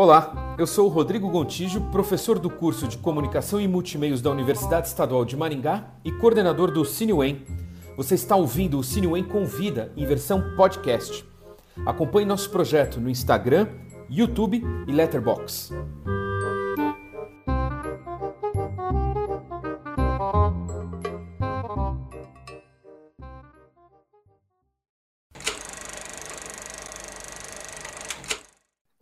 Olá, eu sou o Rodrigo Gontijo, professor do curso de Comunicação e Multimeios da Universidade Estadual de Maringá e coordenador do CineWen. Você está ouvindo o CineWen Convida em versão podcast. Acompanhe nosso projeto no Instagram, YouTube e Letterboxd.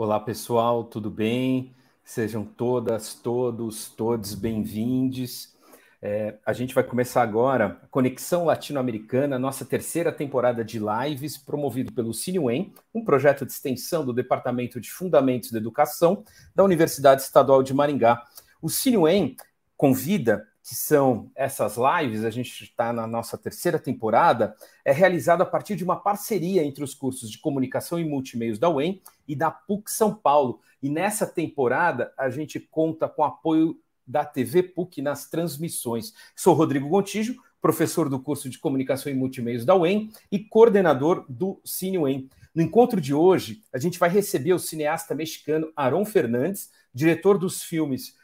Olá pessoal, tudo bem? Sejam todas, todos, todos bem-vindos. É, a gente vai começar agora a Conexão Latino-Americana, nossa terceira temporada de lives, promovido pelo CineWen, um projeto de extensão do Departamento de Fundamentos da Educação da Universidade Estadual de Maringá. O CineWen convida que são essas lives, a gente está na nossa terceira temporada, é realizada a partir de uma parceria entre os cursos de comunicação e multimeios da UEM e da PUC São Paulo. E nessa temporada a gente conta com apoio da TV PUC nas transmissões. Sou Rodrigo Gontijo, professor do curso de comunicação e multimeios da UEM e coordenador do Cine UEM. No encontro de hoje, a gente vai receber o cineasta mexicano Aron Fernandes, diretor dos filmes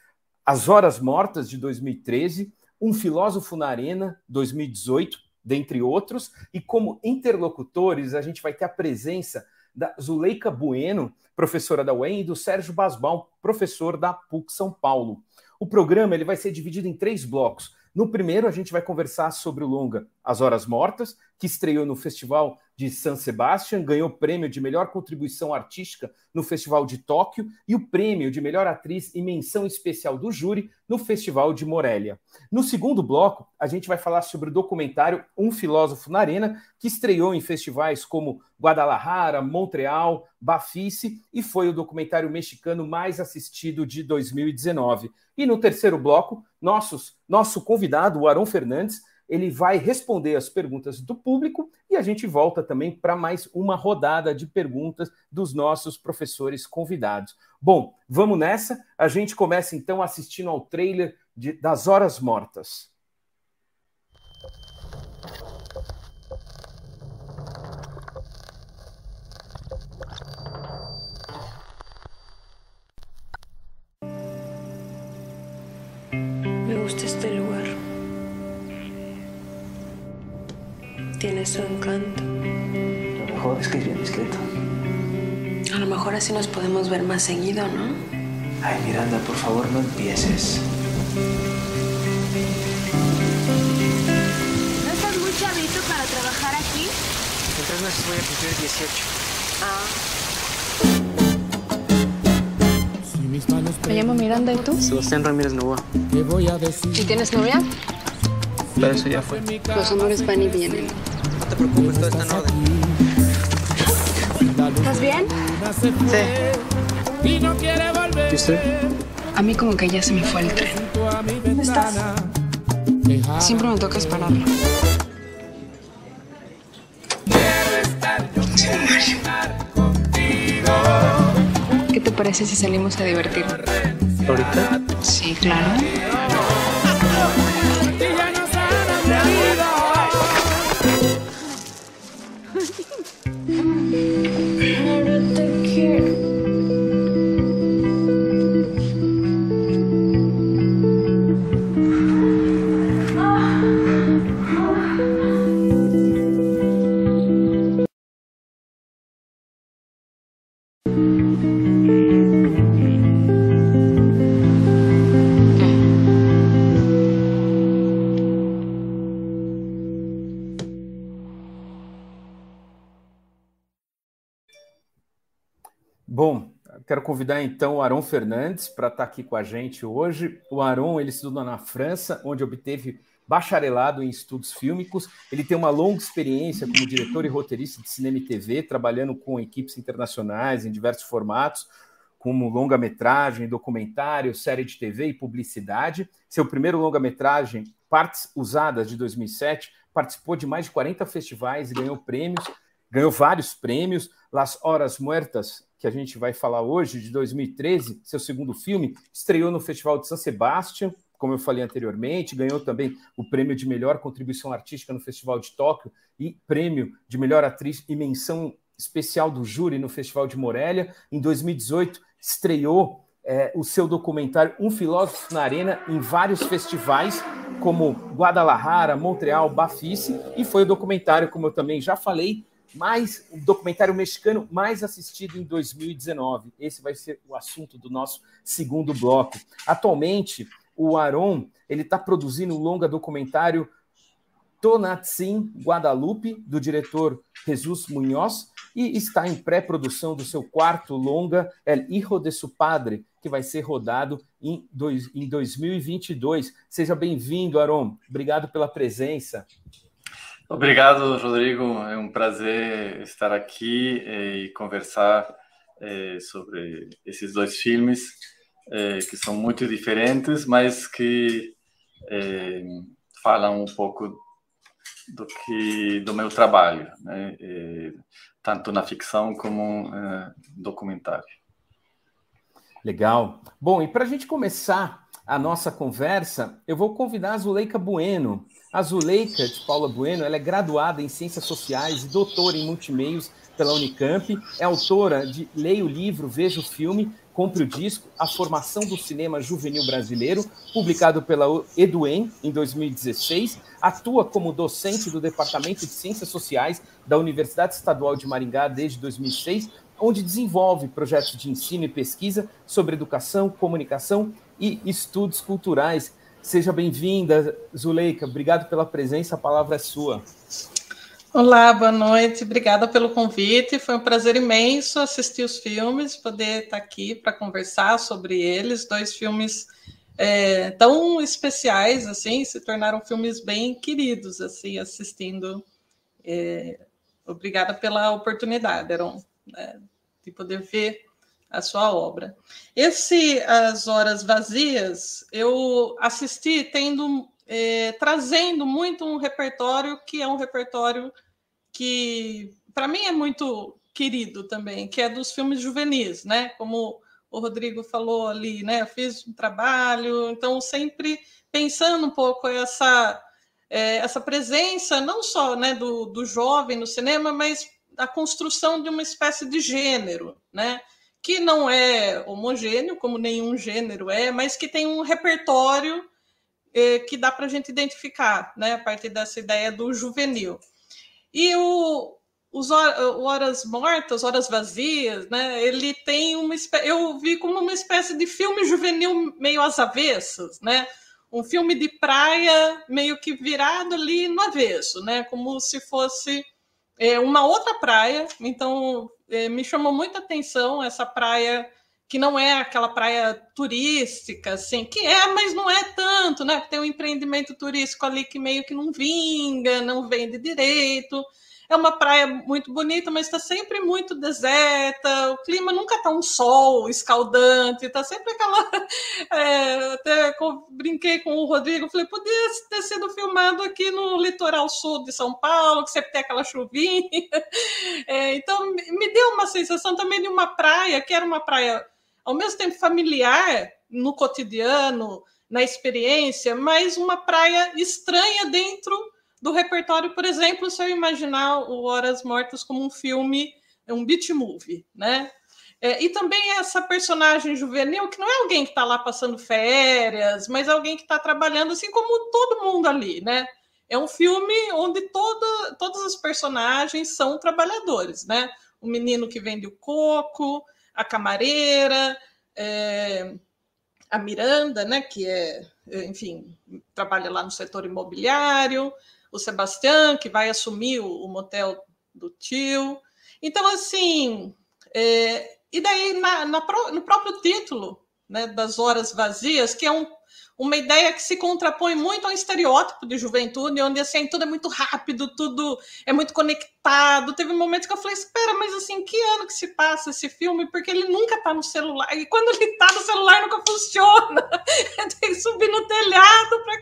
as Horas Mortas, de 2013, Um Filósofo na Arena, 2018, dentre outros, e como interlocutores, a gente vai ter a presença da Zuleika Bueno, professora da UEM, e do Sérgio Basbaum, professor da PUC São Paulo. O programa ele vai ser dividido em três blocos. No primeiro, a gente vai conversar sobre o longa As Horas Mortas, que estreou no Festival de San Sebastian, ganhou o prêmio de melhor contribuição artística no Festival de Tóquio e o prêmio de melhor atriz e menção especial do júri no Festival de Morelia. No segundo bloco, a gente vai falar sobre o documentário Um Filósofo na Arena, que estreou em festivais como Guadalajara, Montreal, Bafice e foi o documentário mexicano mais assistido de 2019. E no terceiro bloco, nossos, nosso convidado, o Arão Fernandes, ele vai responder as perguntas do público e a gente volta também para mais uma rodada de perguntas dos nossos professores convidados. Bom, vamos nessa. A gente começa então assistindo ao trailer de, das Horas Mortas. Tiene su encanto. Lo mejor es que es bien discreto. A lo mejor así nos podemos ver más seguido, ¿no? Ay, Miranda, por favor, no empieces. ¿No estás muy chavito para trabajar aquí? En tres meses voy a cumplir 18. Me llamo Miranda, ¿y tú? Sebastián Ramírez Novoa. ¿Y tienes novia? Pero eso ya fue. Los amores van y vienen. No te preocupes, todo está en orden. ¿Estás bien? Sí. ¿Y usted? A mí como que ya se me fue el tren. ¿Dónde estás? Siempre me toca esperarlo. ¿Qué te parece si salimos a divertirnos? ¿Ahorita? Sí, claro. Convidar então o Aron Fernandes para estar aqui com a gente hoje. O Aron, ele estuda na França, onde obteve bacharelado em estudos fílmicos. Ele tem uma longa experiência como diretor e roteirista de cinema e TV, trabalhando com equipes internacionais em diversos formatos, como longa-metragem, documentário, série de TV e publicidade. Seu primeiro longa-metragem, Partes Usadas, de 2007, participou de mais de 40 festivais e ganhou prêmios, ganhou vários prêmios. Las Horas Muertas, que a gente vai falar hoje, de 2013, seu segundo filme, estreou no Festival de San Sebastián, como eu falei anteriormente, ganhou também o prêmio de melhor contribuição artística no Festival de Tóquio e prêmio de melhor atriz e menção especial do júri no Festival de Morelia. Em 2018, estreou é, o seu documentário Um Filósofo na Arena em vários festivais, como Guadalajara, Montreal, Bafice, e foi o documentário, como eu também já falei, mais o documentário mexicano mais assistido em 2019. Esse vai ser o assunto do nosso segundo bloco. Atualmente, o Aron ele está produzindo um longa documentário Tonatsin Guadalupe, do diretor Jesus Munhoz, e está em pré-produção do seu quarto longa, El Hijo de su Padre, que vai ser rodado em, dois, em 2022. Seja bem-vindo, Aron. Obrigado pela presença. Obrigado, Rodrigo. É um prazer estar aqui eh, e conversar é, sobre esses dois filmes é, que são muito diferentes, mas que falam um pouco do que do meu trabalho, né? tanto na ficção como no documentário. Legal. Bom, e para a gente começar a nossa conversa, eu vou convidar a Zuleika Bueno. A Zuleika de Paula Bueno, ela é graduada em Ciências Sociais e doutora em Multimeios pela Unicamp, é autora de Leia o Livro, Veja o Filme, Compre o Disco, A Formação do Cinema Juvenil Brasileiro, publicado pela Eduen em 2016, atua como docente do Departamento de Ciências Sociais da Universidade Estadual de Maringá desde 2006, onde desenvolve projetos de ensino e pesquisa sobre educação, comunicação e estudos culturais. Seja bem-vinda, Zuleika. Obrigado pela presença. A palavra é sua. Olá, boa noite. Obrigada pelo convite. Foi um prazer imenso assistir os filmes, poder estar aqui para conversar sobre eles. Dois filmes é, tão especiais, assim, se tornaram filmes bem queridos, assim, assistindo. É, obrigada pela oportunidade, Eram né, de poder ver a sua obra. Esse As Horas Vazias, eu assisti tendo é, trazendo muito um repertório que é um repertório que para mim é muito querido também, que é dos filmes juvenis, né? Como o Rodrigo falou ali, né? Eu fiz um trabalho, então sempre pensando um pouco essa é, essa presença não só né, do, do jovem no cinema, mas a construção de uma espécie de gênero, né? Que não é homogêneo, como nenhum gênero é, mas que tem um repertório eh, que dá para a gente identificar, né? A partir dessa ideia do juvenil. E o, os Horas Mortas, Horas Vazias, né? Ele tem uma eu vi como uma espécie de filme juvenil meio às avessas, né? Um filme de praia meio que virado ali no avesso, né? Como se fosse é, uma outra praia. Então, me chamou muita atenção essa praia que não é aquela praia turística, assim, que é, mas não é tanto, né? Tem um empreendimento turístico ali que meio que não vinga, não vende direito. É uma praia muito bonita, mas está sempre muito deserta. O clima nunca está um sol escaldante, está sempre aquela. É, até brinquei com o Rodrigo, falei, podia ter sido filmado aqui no litoral sul de São Paulo, que sempre tem aquela chuvinha. É, então, me deu uma sensação também de uma praia, que era uma praia ao mesmo tempo familiar no cotidiano, na experiência, mas uma praia estranha dentro do repertório, por exemplo, se eu imaginar o Horas Mortas como um filme, um beat movie, né? É, e também essa personagem juvenil, que não é alguém que está lá passando férias, mas alguém que está trabalhando assim como todo mundo ali, né? É um filme onde toda, todas as personagens são trabalhadores, né? O menino que vende o coco, a camareira, é, a Miranda, né? Que é, enfim, trabalha lá no setor imobiliário, o Sebastião, que vai assumir o, o motel do tio. Então, assim, é, e daí na, na, no próprio título né, das Horas Vazias, que é um uma ideia que se contrapõe muito ao estereótipo de juventude, onde assim tudo é muito rápido, tudo é muito conectado. Teve momentos que eu falei, espera, mas assim, que ano que se passa esse filme? Porque ele nunca está no celular. E quando ele está no celular, nunca funciona. Tem que subir no telhado para.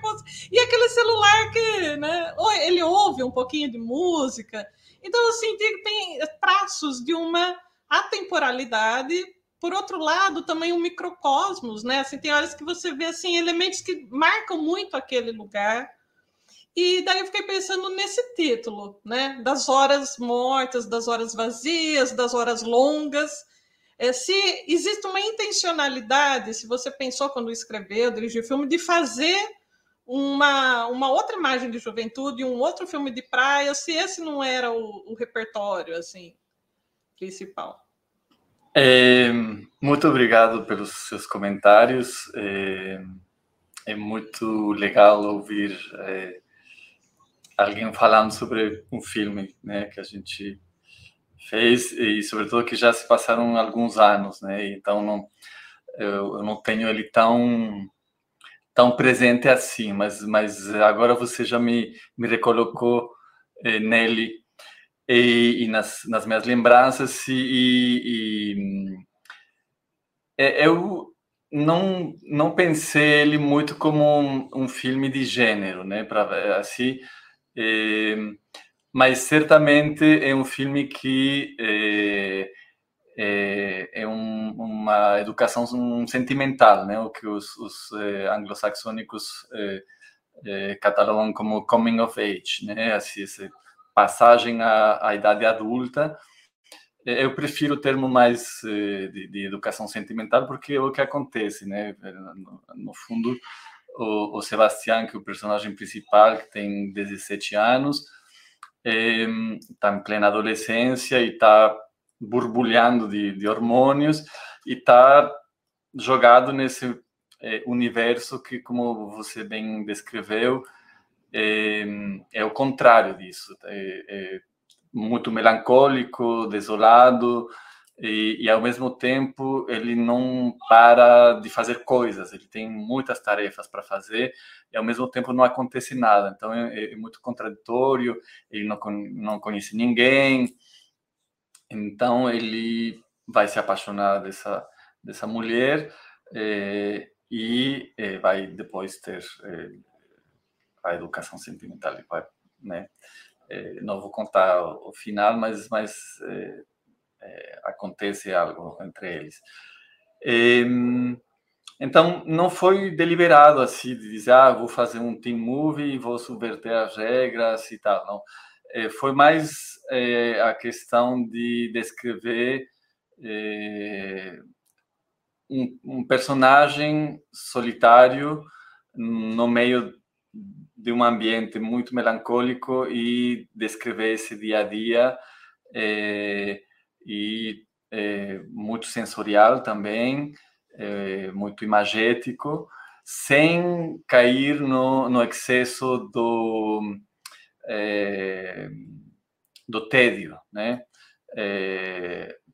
E aquele celular que, né? Ele ouve um pouquinho de música. Então, assim, tem traços de uma atemporalidade por outro lado, também um microcosmos, né? Assim, tem horas que você vê assim elementos que marcam muito aquele lugar. E daí eu fiquei pensando nesse título, né? Das horas mortas, das horas vazias, das horas longas. é, se existe uma intencionalidade, se você pensou quando escreveu, dirigiu o filme, de fazer uma, uma outra imagem de juventude, um outro filme de praia, se esse não era o, o repertório assim principal. É, muito obrigado pelos seus comentários. É, é muito legal ouvir é, alguém falando sobre um filme né, que a gente fez e sobretudo que já se passaram alguns anos, né? Então não eu, eu não tenho ele tão tão presente assim, mas mas agora você já me me recolocou eh, nele e, e, nas, nas minhas lembranças e, e, e é, eu não não pensei ele muito como um, um filme de gênero, né? Para assim eh, mas certamente é um filme que é, é, é um, uma educação sentimental, né? O que os, os é, anglo-saxônicos catalogam como coming of age, né? Assim, passagem à, à idade adulta. Eu prefiro o termo mais de, de, educação sentimental porque é o que acontece, né? No, no fundo, o, o Sebastião, que é o personagem principal, que tem 17 anos, está em plena adolescência e está borbulhando de, de, hormônios e está jogado nesse é, universo que, como você bem descreveu, é, é o contrário disso. É, é muito melancólico, desolado, e, e, ao mesmo tempo ele não para de fazer coisas, ele tem muitas tarefas para fazer e ao mesmo tempo não acontece nada. Então é, é muito contraditório, ele não, não conhece ninguém, então ele vai se apaixonar dessa, dessa mulher é, e é, vai depois ter é, a educação sentimental. Vai, né? É, não vou contar o, final, mas, mas é, é, acontece algo entre eles. Então, não foi deliberado assim, de dizer, ah, vou fazer um team movie, vou subverter as regras e tal. Não. É, foi mais é, a questão de descrever é, um, um, personagem solitário no meio de um ambiente muito melancólico e descrever esse dia a dia é, e é, muito sensorial também, é, muito imagético, sem cair no, no excesso do, do tédio, né?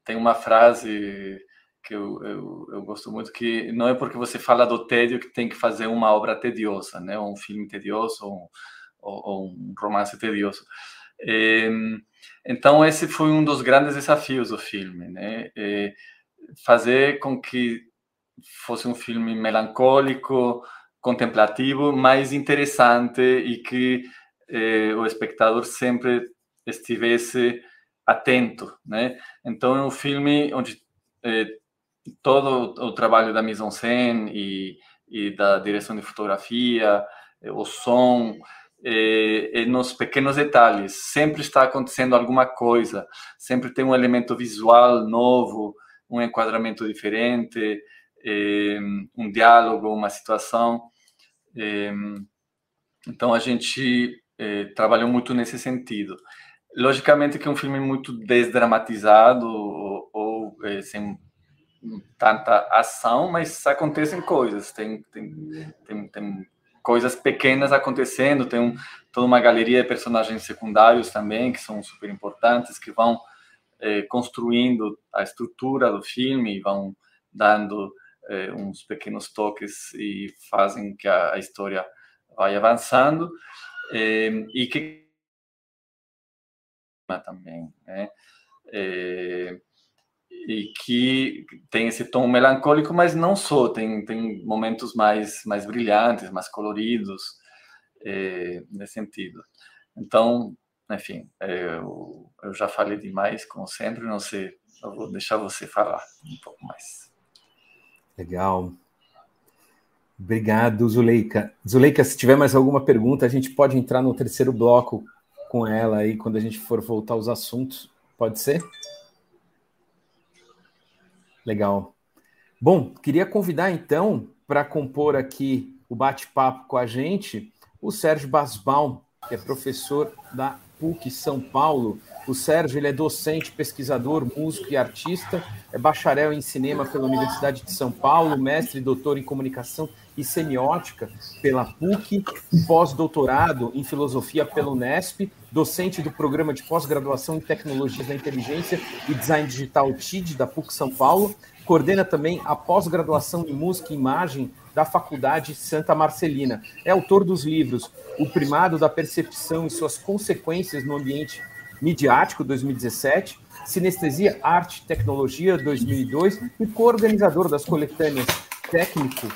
Tem uma frase que eu, eu, eu, gosto muito que não é porque você fala do tédio que tem que fazer uma obra tediosa, né? Ou um filme tedioso ou, ou, ou um romance tedioso. É, então, esse foi um dos grandes desafios do filme, né? É fazer com que fosse um filme melancólico, contemplativo, mas interessante e que é, o espectador sempre estivesse atento, né? Então, é um filme onde é, todo o trabalho da mise-en-scène e, e da direção de fotografia, o som, é, é, nos pequenos detalhes. Sempre está acontecendo alguma coisa, sempre tem um elemento visual novo, um enquadramento diferente, é, um diálogo, uma situação. Então a gente trabalhou muito nesse sentido. Logicamente que é um filme muito desdramatizado ou, ou sem tanta ação, mas acontecem coisas, tem, tem, tem, tem coisas pequenas acontecendo. Tem um, toda uma galeria de personagens secundários também, que são super importantes, que vão é, construindo a estrutura do filme, vão dando é, uns pequenos toques e fazem que a, a história vai avançando. É, e que também, né? E que tem esse tom melancólico, mas não só, tem, tem momentos mais, mais brilhantes, mais coloridos, é, nesse sentido. Então, enfim, eu, eu já falei demais, como sempre, não sei, eu vou deixar você falar um pouco mais. Legal. Obrigado, Zuleika. Zuleika, se tiver mais alguma pergunta, a gente pode entrar no terceiro bloco com ela aí quando a gente for voltar aos assuntos. Pode ser? Legal. Bom, queria convidar então para compor aqui o bate-papo com a gente o Sérgio Basbaum, que é professor da PUC São Paulo. O Sérgio ele é docente, pesquisador, músico e artista, é bacharel em cinema pela Universidade de São Paulo, mestre e doutor em comunicação e semiótica pela PUC, pós-doutorado em filosofia pela Unesp, docente do programa de pós-graduação em tecnologias da inteligência e design digital TID da PUC São Paulo, coordena também a pós-graduação em música e imagem da Faculdade Santa Marcelina. É autor dos livros O Primado da Percepção e Suas Consequências no Ambiente Midiático, 2017, Sinestesia, Arte e Tecnologia, 2002, e coorganizador das coletâneas Técnico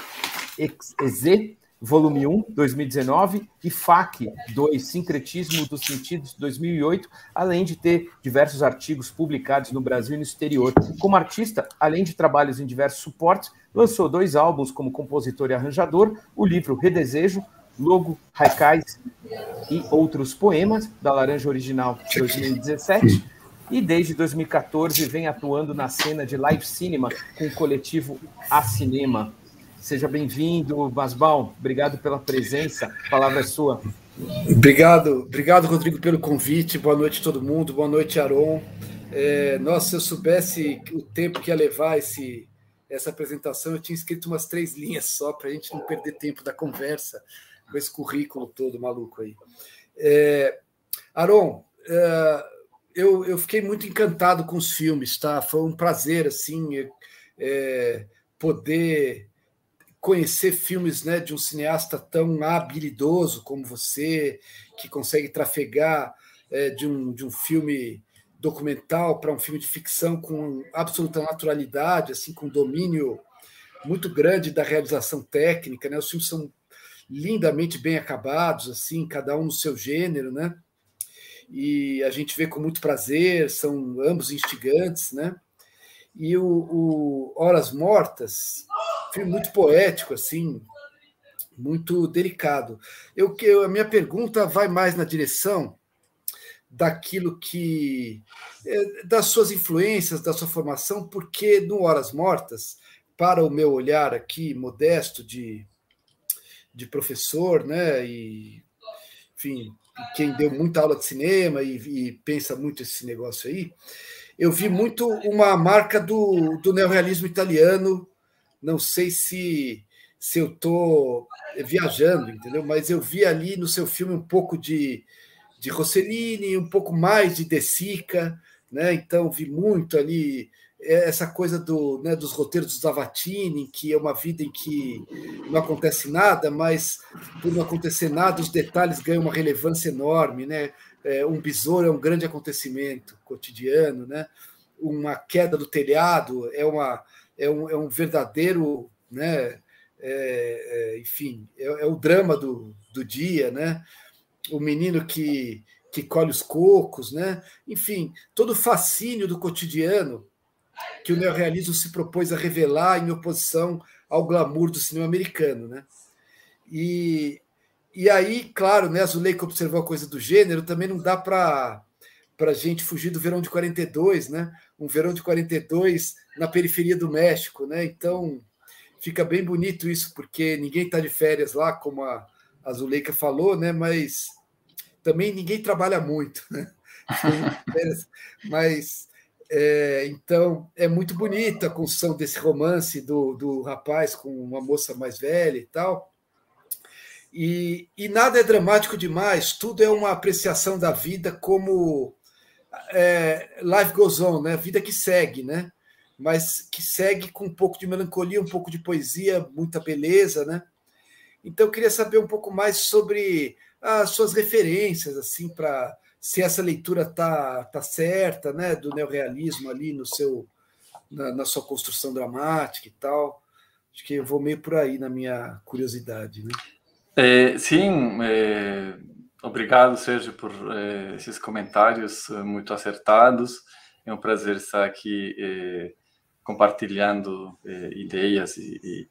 EZ, volume 1, 2019, e FAC 2, Sincretismo dos Sentidos, 2008, além de ter diversos artigos publicados no Brasil e no exterior. Como artista, além de trabalhos em diversos suportes, lançou dois álbuns como compositor e arranjador, o livro Redesejo, Logo, Haikais e Outros Poemas, da Laranja Original, 2017, e desde 2014 vem atuando na cena de live cinema com o coletivo A Cinema. Seja bem-vindo, Basbal. Obrigado pela presença. A palavra é sua. Obrigado, obrigado, Rodrigo, pelo convite. Boa noite a todo mundo. Boa noite, Aron. É, nossa, se eu soubesse o tempo que ia levar esse, essa apresentação, eu tinha escrito umas três linhas só para a gente não perder tempo da conversa com esse currículo todo maluco aí. É, Aron, é, eu, eu fiquei muito encantado com os filmes, tá? Foi um prazer, assim, é, poder conhecer filmes né, de um cineasta tão habilidoso como você, que consegue trafegar é, de, um, de um filme documental para um filme de ficção com absoluta naturalidade, assim, com domínio muito grande da realização técnica, né? Os filmes são lindamente bem acabados, assim, cada um no seu gênero, né? E a gente vê com muito prazer, são ambos instigantes, né? E o, o Horas Mortas, filme muito poético, assim, muito delicado. Eu que a minha pergunta vai mais na direção daquilo que é, das suas influências, da sua formação, porque no Horas Mortas, para o meu olhar aqui modesto de, de professor, né, e enfim, quem deu muita aula de cinema e, e pensa muito esse negócio aí, eu vi muito uma marca do, do neorrealismo italiano não sei se, se eu estou viajando, entendeu? Mas eu vi ali no seu filme um pouco de, de Rossellini, um pouco mais de De Sica, né? Então vi muito ali é, essa coisa do, né, dos roteiros do Zavatini, que é uma vida em que não acontece nada, mas por não acontecer nada, os detalhes ganham uma relevância enorme, né? É, um besouro é um grande acontecimento cotidiano, né? Uma queda do telhado é uma é um, é um verdadeiro, né, é, é, enfim, é, é, o drama do, do dia, né? O menino que, que colhe os cocos, né? Enfim, todo o fascínio do cotidiano que o neorrealismo se propôs a revelar em oposição ao glamour do cinema americano, né? E, e aí, claro, né, Zuleika observou a coisa do gênero, também não dá para para a gente fugir do verão de 42, né? Um verão de 42 na periferia do México, né? Então fica bem bonito isso, porque ninguém está de férias lá, como a, Zuleika falou, né? Mas também ninguém trabalha muito, né? Mas é, então é muito bonita a construção desse romance do, do rapaz com uma moça mais velha e tal. E, e nada é dramático demais, tudo é uma apreciação da vida como é, life goes on, né? Vida que segue, né? Mas que segue com um pouco de melancolia, um pouco de poesia, muita beleza, né? Então eu queria saber um pouco mais sobre as suas referências, assim, para se essa leitura tá, tá certa, né? Do neorrealismo ali no seu na, na sua construção dramática e tal. Acho que eu vou meio por aí na minha curiosidade, né? É, sim, é, Obrigado, Sérgio, por eh, esses comentários eh, muito acertados. É um prazer estar aqui eh, compartilhando eh, ideias e, e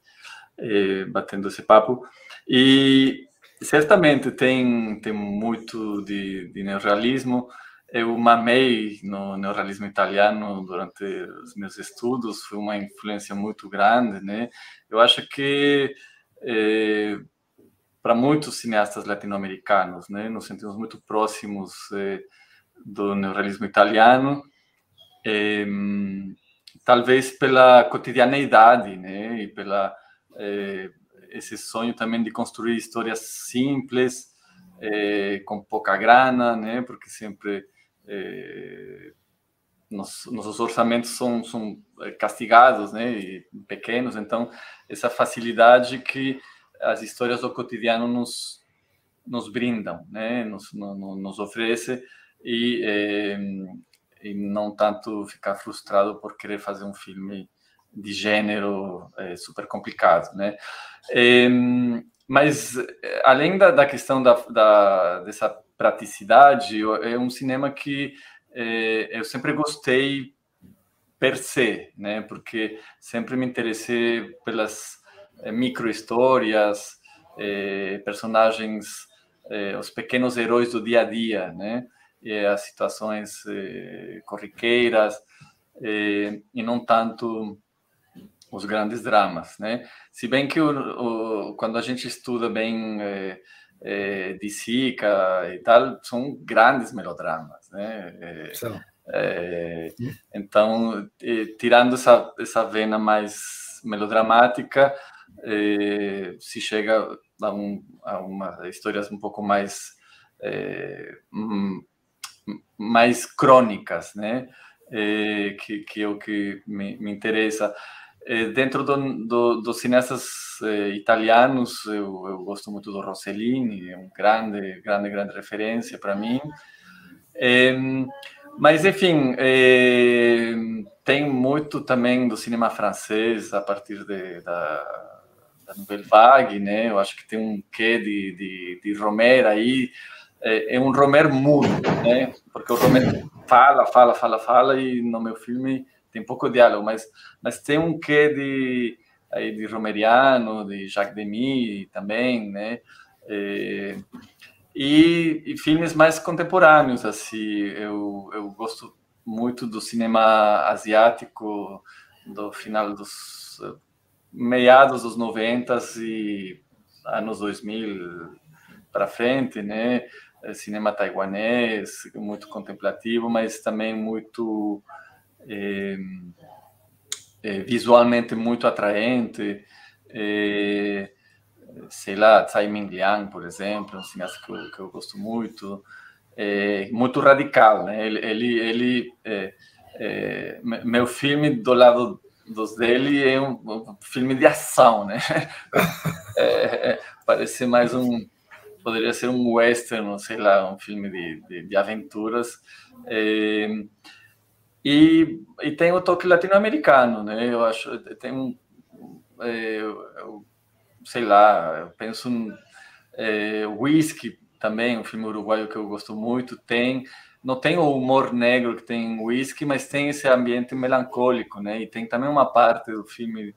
eh, batendo esse papo. E certamente tem tem muito de, de neorrealismo. eu mamei no neorrealismo italiano durante os meus estudos, foi uma influência muito grande, né? Eu acho que é, para muitos cineastas latino-americanos, né, nos sentimos muito próximos é, do neorrealismo italiano, talvez pela cotidianeidade, né, e pela esse sonho também de construir histórias simples, com pouca grana, né, porque sempre é, nos, nossos orçamentos são, são castigados, né, e pequenos, então essa facilidade que as histórias do cotidiano nos nos brindam, né, nos, nos oferece e, e não tanto ficar frustrado por querer fazer um filme de gênero é, super complicado, né? Mas além da, da questão da, da, dessa praticidade, é um cinema que é, eu sempre gostei per se, né? Porque sempre me interessei pelas é, micro histórias, é, personagens, é, os pequenos heróis do dia a dia, né? As situações é, corriqueiras é, e não tanto os grandes dramas, né? Se bem que o, o, quando a gente estuda bem é, é, de Sica e tal, são grandes melodramas, né? É, então, tirando essa, essa vena mais melodramática, se chega a, um, a uma histórias um pouco mais hum, mais crônicas, né? É, que, que é o que me, me interessa. É, dentro do, do, dos cineastas eh, italianos, eu, eu, gosto muito do Rossellini, é um grande, grande, grande referência para mim. É, mas, enfim, é, tem muito também do cinema francês a partir de, da, da Nouvelle Vague, né? Eu acho que tem um quê de, de, de Romer aí. É, é um Romer mudo, né? Porque o Romer fala, fala, fala, fala e no meu filme tem pouco diálogo, mas, mas tem um quê de, aí de Romeriano, de Jacques Demy também, né? É, e, e, filmes mais contemporâneos, assim, eu, eu gosto muito do cinema asiático do final dos meados dos 90 e anos 2000 para frente, né? É, cinema taiwanês, muito contemplativo, mas também muito é, é, visualmente muito atraente. É, sei lá, Tsai Ming Liang, por exemplo, um cineasta que eu, que eu gosto muito. É, muito radical, né? Ele, ele, ele é, é, meu filme do lado dos dele é um, um filme de ação, né? É, é, parece mais um, poderia ser um western, sei lá, um filme de, de, de aventuras. É, e, e tem o toque latino-americano, né? Eu acho, tem um, é, eu, sei lá, eu penso em é, Whisky também, um filme uruguaio que eu gosto muito, tem, não tem o humor negro que tem Whisky, mas tem esse ambiente melancólico, né? E tem também uma parte do filme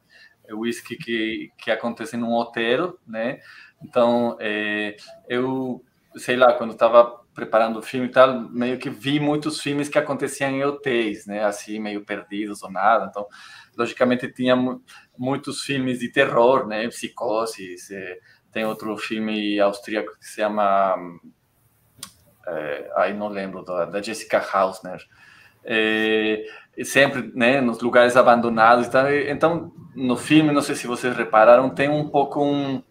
Whisky que, que acontece num hotel, né? Então, é, eu, sei lá, quando estava preparando o filme e tal, meio que vi muitos filmes que aconteciam em hotéis, né? Assim, meio perdidos ou nada. Então, logicamente, tinha muitos filmes de terror, né? Psicose. Tem outro filme austríaco que se chama. É, aí não lembro, da Jessica Hausner. É, sempre né, nos lugares abandonados. Então, então, no filme, não sei se vocês repararam, tem um pouco um.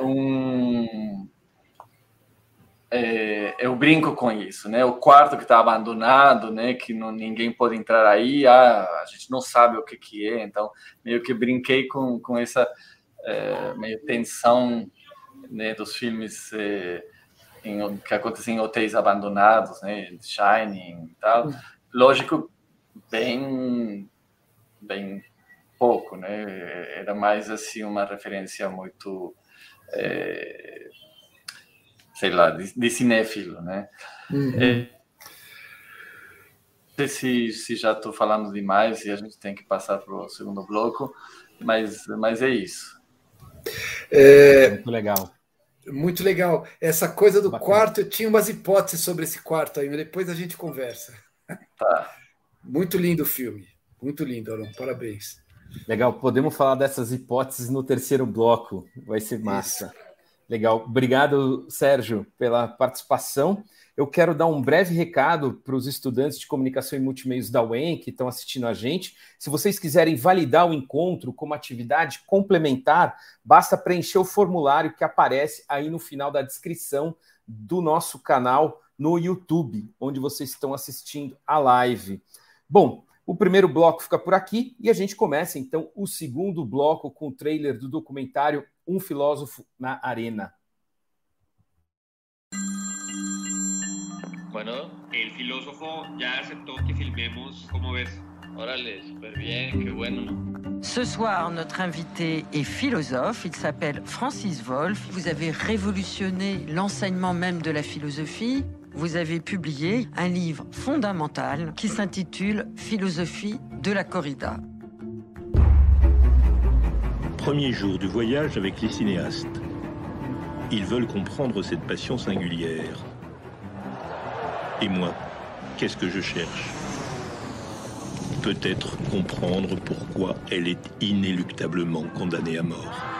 Um é, eu brinco com isso, né? O quarto que está abandonado, né? Que não, ninguém pode entrar aí, ah, a gente não sabe o que que é, então meio que brinquei com, com essa é, meio tensão né, dos filmes é, em, que acontecem em hotéis abandonados, né? Shining e tal. Lógico, bem, bem pouco, né? Era mais assim uma referência muito é, sei lá, de, de cinéfilo, né? Uhum. É, não sei se, se já estou falando demais e a gente tem que passar para o segundo bloco, mas, mas é isso. É... Muito legal. Muito legal. Essa coisa do Bacana. quarto, eu tinha umas hipóteses sobre esse quarto aí, mas depois a gente conversa. Tá. Muito lindo o filme. Muito lindo, Aron. Parabéns. Legal, podemos falar dessas hipóteses no terceiro bloco. Vai ser massa. Isso. Legal. Obrigado, Sérgio, pela participação. Eu quero dar um breve recado para os estudantes de comunicação e multimeios da UEM que estão assistindo a gente. Se vocês quiserem validar o encontro como atividade complementar, basta preencher o formulário que aparece aí no final da descrição do nosso canal no YouTube, onde vocês estão assistindo a live. Bom, o primeiro bloco fica por aqui e a gente começa então o segundo bloco com o trailer do documentário Um Filósofo na Arena. Bueno, el filósofo ya aceptó que filmemos. ¿Cómo ves? Órale, super bien, qué bueno. Ce soir, notre invité est philosophe. Il s'appelle Francis Wolff. Vous avez révolutionné l'enseignement même de la philosophie. Vous avez publié un livre fondamental qui s'intitule Philosophie de la corrida. Premier jour du voyage avec les cinéastes. Ils veulent comprendre cette passion singulière. Et moi, qu'est-ce que je cherche? Peut-être comprendre pourquoi elle est inéluctablement condamnée à mort.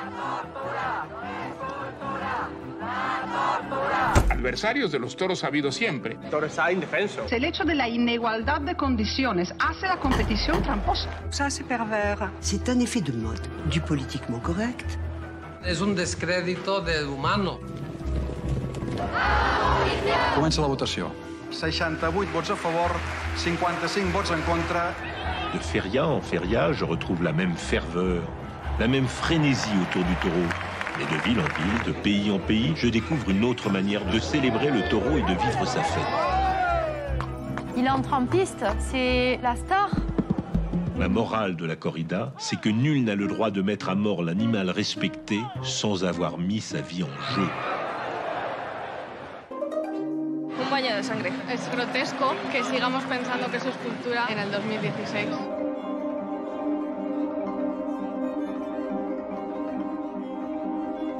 Adversarios de los toros ha habido siempre. Toro está indefenso. El hecho de la inigualdad de condiciones hace la competición tramposa. Ça, c'est pervers. C'est un effet de mode, du politiquement correct. Es un descrédito del humano. Comença la votació. 68 vots a favor, 55 vots en contra. De feria en feria, je retrouve la même ferveur, la même frénésie autour du taureau. Mais de ville en ville, de pays en pays, je découvre une autre manière de célébrer le taureau et de vivre sa fête. Il entre en piste, c'est la star. La morale de la corrida, c'est que nul n'a le droit de mettre à mort l'animal respecté sans avoir mis sa vie en jeu. baño de sangre. Es grotesco que sigamos pensando que eso es cultura en el 2016.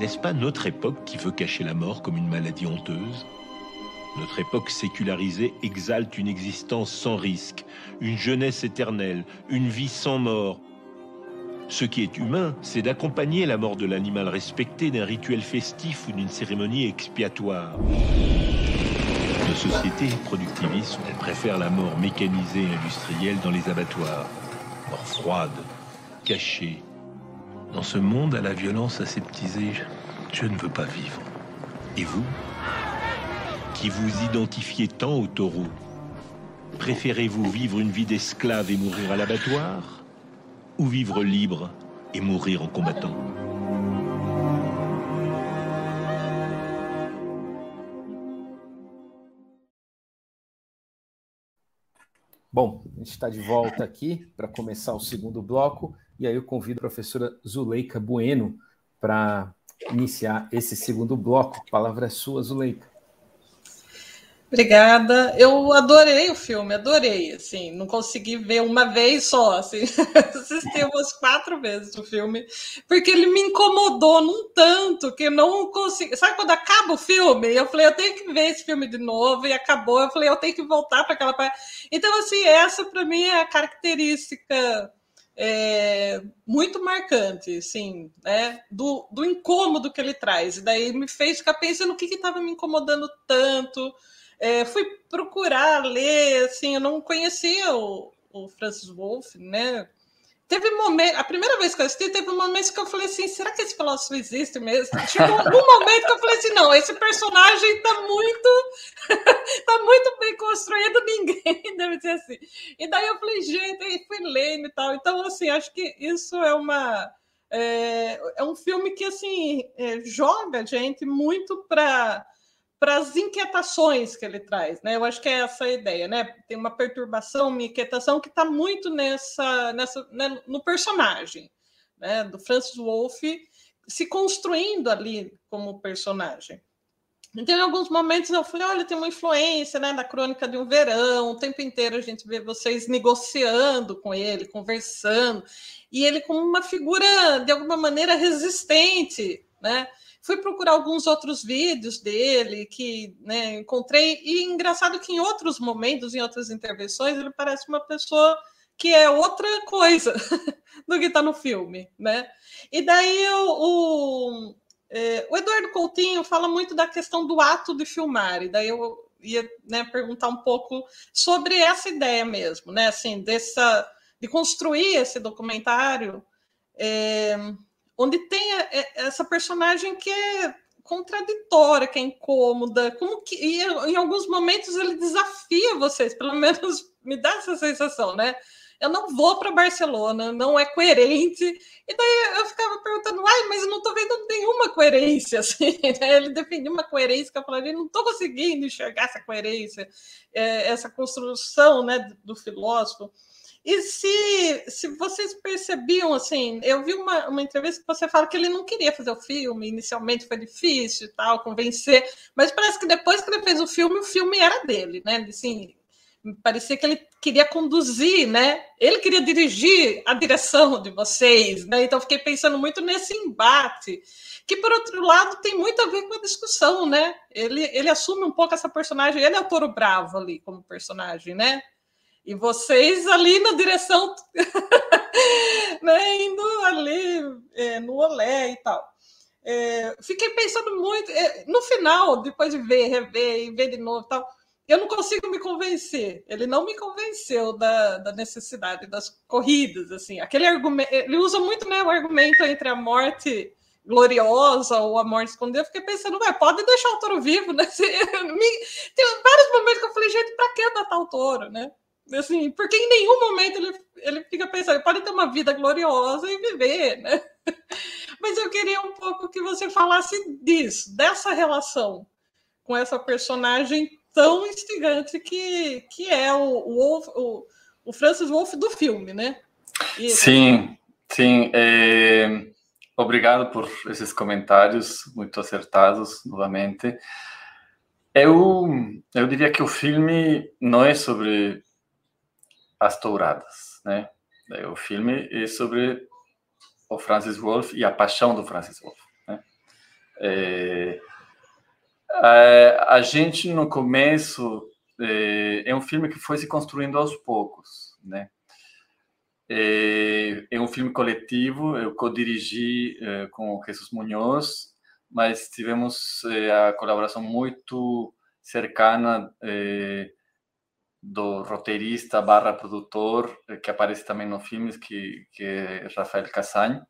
N'est-ce pas notre époque qui veut cacher la mort comme une maladie honteuse? Notre époque sécularisée exalte une existence sans risque, une jeunesse éternelle, une vie sans mort. Ce qui est humain, c'est d'accompagner la mort de l'animal respecté d'un rituel festif ou d'une cérémonie expiatoire société productiviste, elle préfère la mort mécanisée et industrielle dans les abattoirs. Mort froide, cachée. Dans ce monde à la violence aseptisée, je ne veux pas vivre. Et vous Qui vous identifiez tant au taureau Préférez-vous vivre une vie d'esclave et mourir à l'abattoir Ou vivre libre et mourir en combattant? Bom, a gente está de volta aqui para começar o segundo bloco, e aí eu convido a professora Zuleika Bueno para iniciar esse segundo bloco. Palavra é sua, Zuleika. Obrigada. Eu adorei o filme, adorei. Assim, não consegui ver uma vez só, assim, assisti umas quatro vezes o filme, porque ele me incomodou num tanto que não consegui. Sabe quando acaba o filme? Eu falei, eu tenho que ver esse filme de novo e acabou. Eu falei, eu tenho que voltar para aquela parte. Então, assim, essa para mim é a característica é, muito marcante, sim, né? Do, do incômodo que ele traz. E daí me fez ficar pensando o que estava me incomodando tanto. É, fui procurar ler, assim, eu não conhecia o, o Francis Wolff, né? Teve momento, a primeira vez que eu assisti, teve um momento que eu falei assim: será que esse filósofo existe mesmo? Chegou algum momento que eu falei assim: não, esse personagem está muito, tá muito bem construído, ninguém deve ser assim. E daí eu falei: gente, aí fui lendo e tal. Então, assim, acho que isso é uma. É, é um filme que, assim, é, joga a gente muito para para as inquietações que ele traz, né? Eu acho que é essa a ideia, né? Tem uma perturbação, uma inquietação que está muito nessa, nessa né, no personagem, né? Do Francis Wolff se construindo ali como personagem. Então, em alguns momentos eu falei, olha, tem uma influência né, da crônica de um verão, o tempo inteiro a gente vê vocês negociando com ele, conversando, e ele como uma figura, de alguma maneira, resistente, né? Fui procurar alguns outros vídeos dele que né, encontrei, e engraçado que em outros momentos, em outras intervenções, ele parece uma pessoa que é outra coisa do que está no filme, né? E daí o, o, é, o, Eduardo Coutinho fala muito da questão do ato de filmar, e daí eu ia né, perguntar um pouco sobre essa ideia mesmo, né? Assim, dessa, de construir esse documentário. É, onde tem essa personagem que é contraditória, que é incômoda, como que e em alguns momentos ele desafia vocês, pelo menos me dá essa sensação, né? Eu não vou para Barcelona, não é coerente. E daí eu ficava perguntando, ai, mas eu não estou vendo nenhuma coerência. Assim, né? Ele defendia uma coerência que eu falei, não estou conseguindo enxergar essa coerência, é, essa construção né, do filósofo. E se, se vocês percebiam, assim, eu vi uma, uma entrevista que você fala que ele não queria fazer o filme, inicialmente foi difícil e tal, convencer, mas parece que depois que ele fez o filme, o filme era dele, né? Assim, parecia que ele queria conduzir, né? Ele queria dirigir a direção de vocês, né? Então fiquei pensando muito nesse embate, que por outro lado tem muito a ver com a discussão, né? Ele, ele assume um pouco essa personagem, ele é o Toro Bravo ali como personagem, né? E vocês ali na direção, né, indo ali é, no olé e tal. É, fiquei pensando muito, é, no final, depois de ver, rever e ver de novo e tal, eu não consigo me convencer. Ele não me convenceu da, da necessidade das corridas, assim. Aquele argumento, ele usa muito né, o argumento entre a morte gloriosa ou a morte escondida. Eu fiquei pensando, vai, pode deixar o touro vivo, né? Tem vários momentos que eu falei, gente, para que matar o touro, né? Assim, porque em nenhum momento ele, ele fica pensando, ele pode ter uma vida gloriosa e viver, né? Mas eu queria um pouco que você falasse disso, dessa relação com essa personagem tão instigante que, que é o, o, o, o Francis Wolff do filme, né? E, sim, sim. É... Obrigado por esses comentários muito acertados, novamente. Eu, eu diria que o filme não é sobre as Touradas, né? O filme é sobre o Francis Wolff e a paixão do Francis Wolff. Né? É, a, a, gente no começo é, é, um filme que foi se construindo aos poucos, né? É, é um filme coletivo. Eu co-dirigi é, com o Jesus Munhoz, mas tivemos é, a colaboração muito cercana é, do roteirista barra produtor, eh, que aparece também no filme, que, que é Rafael Cassagne.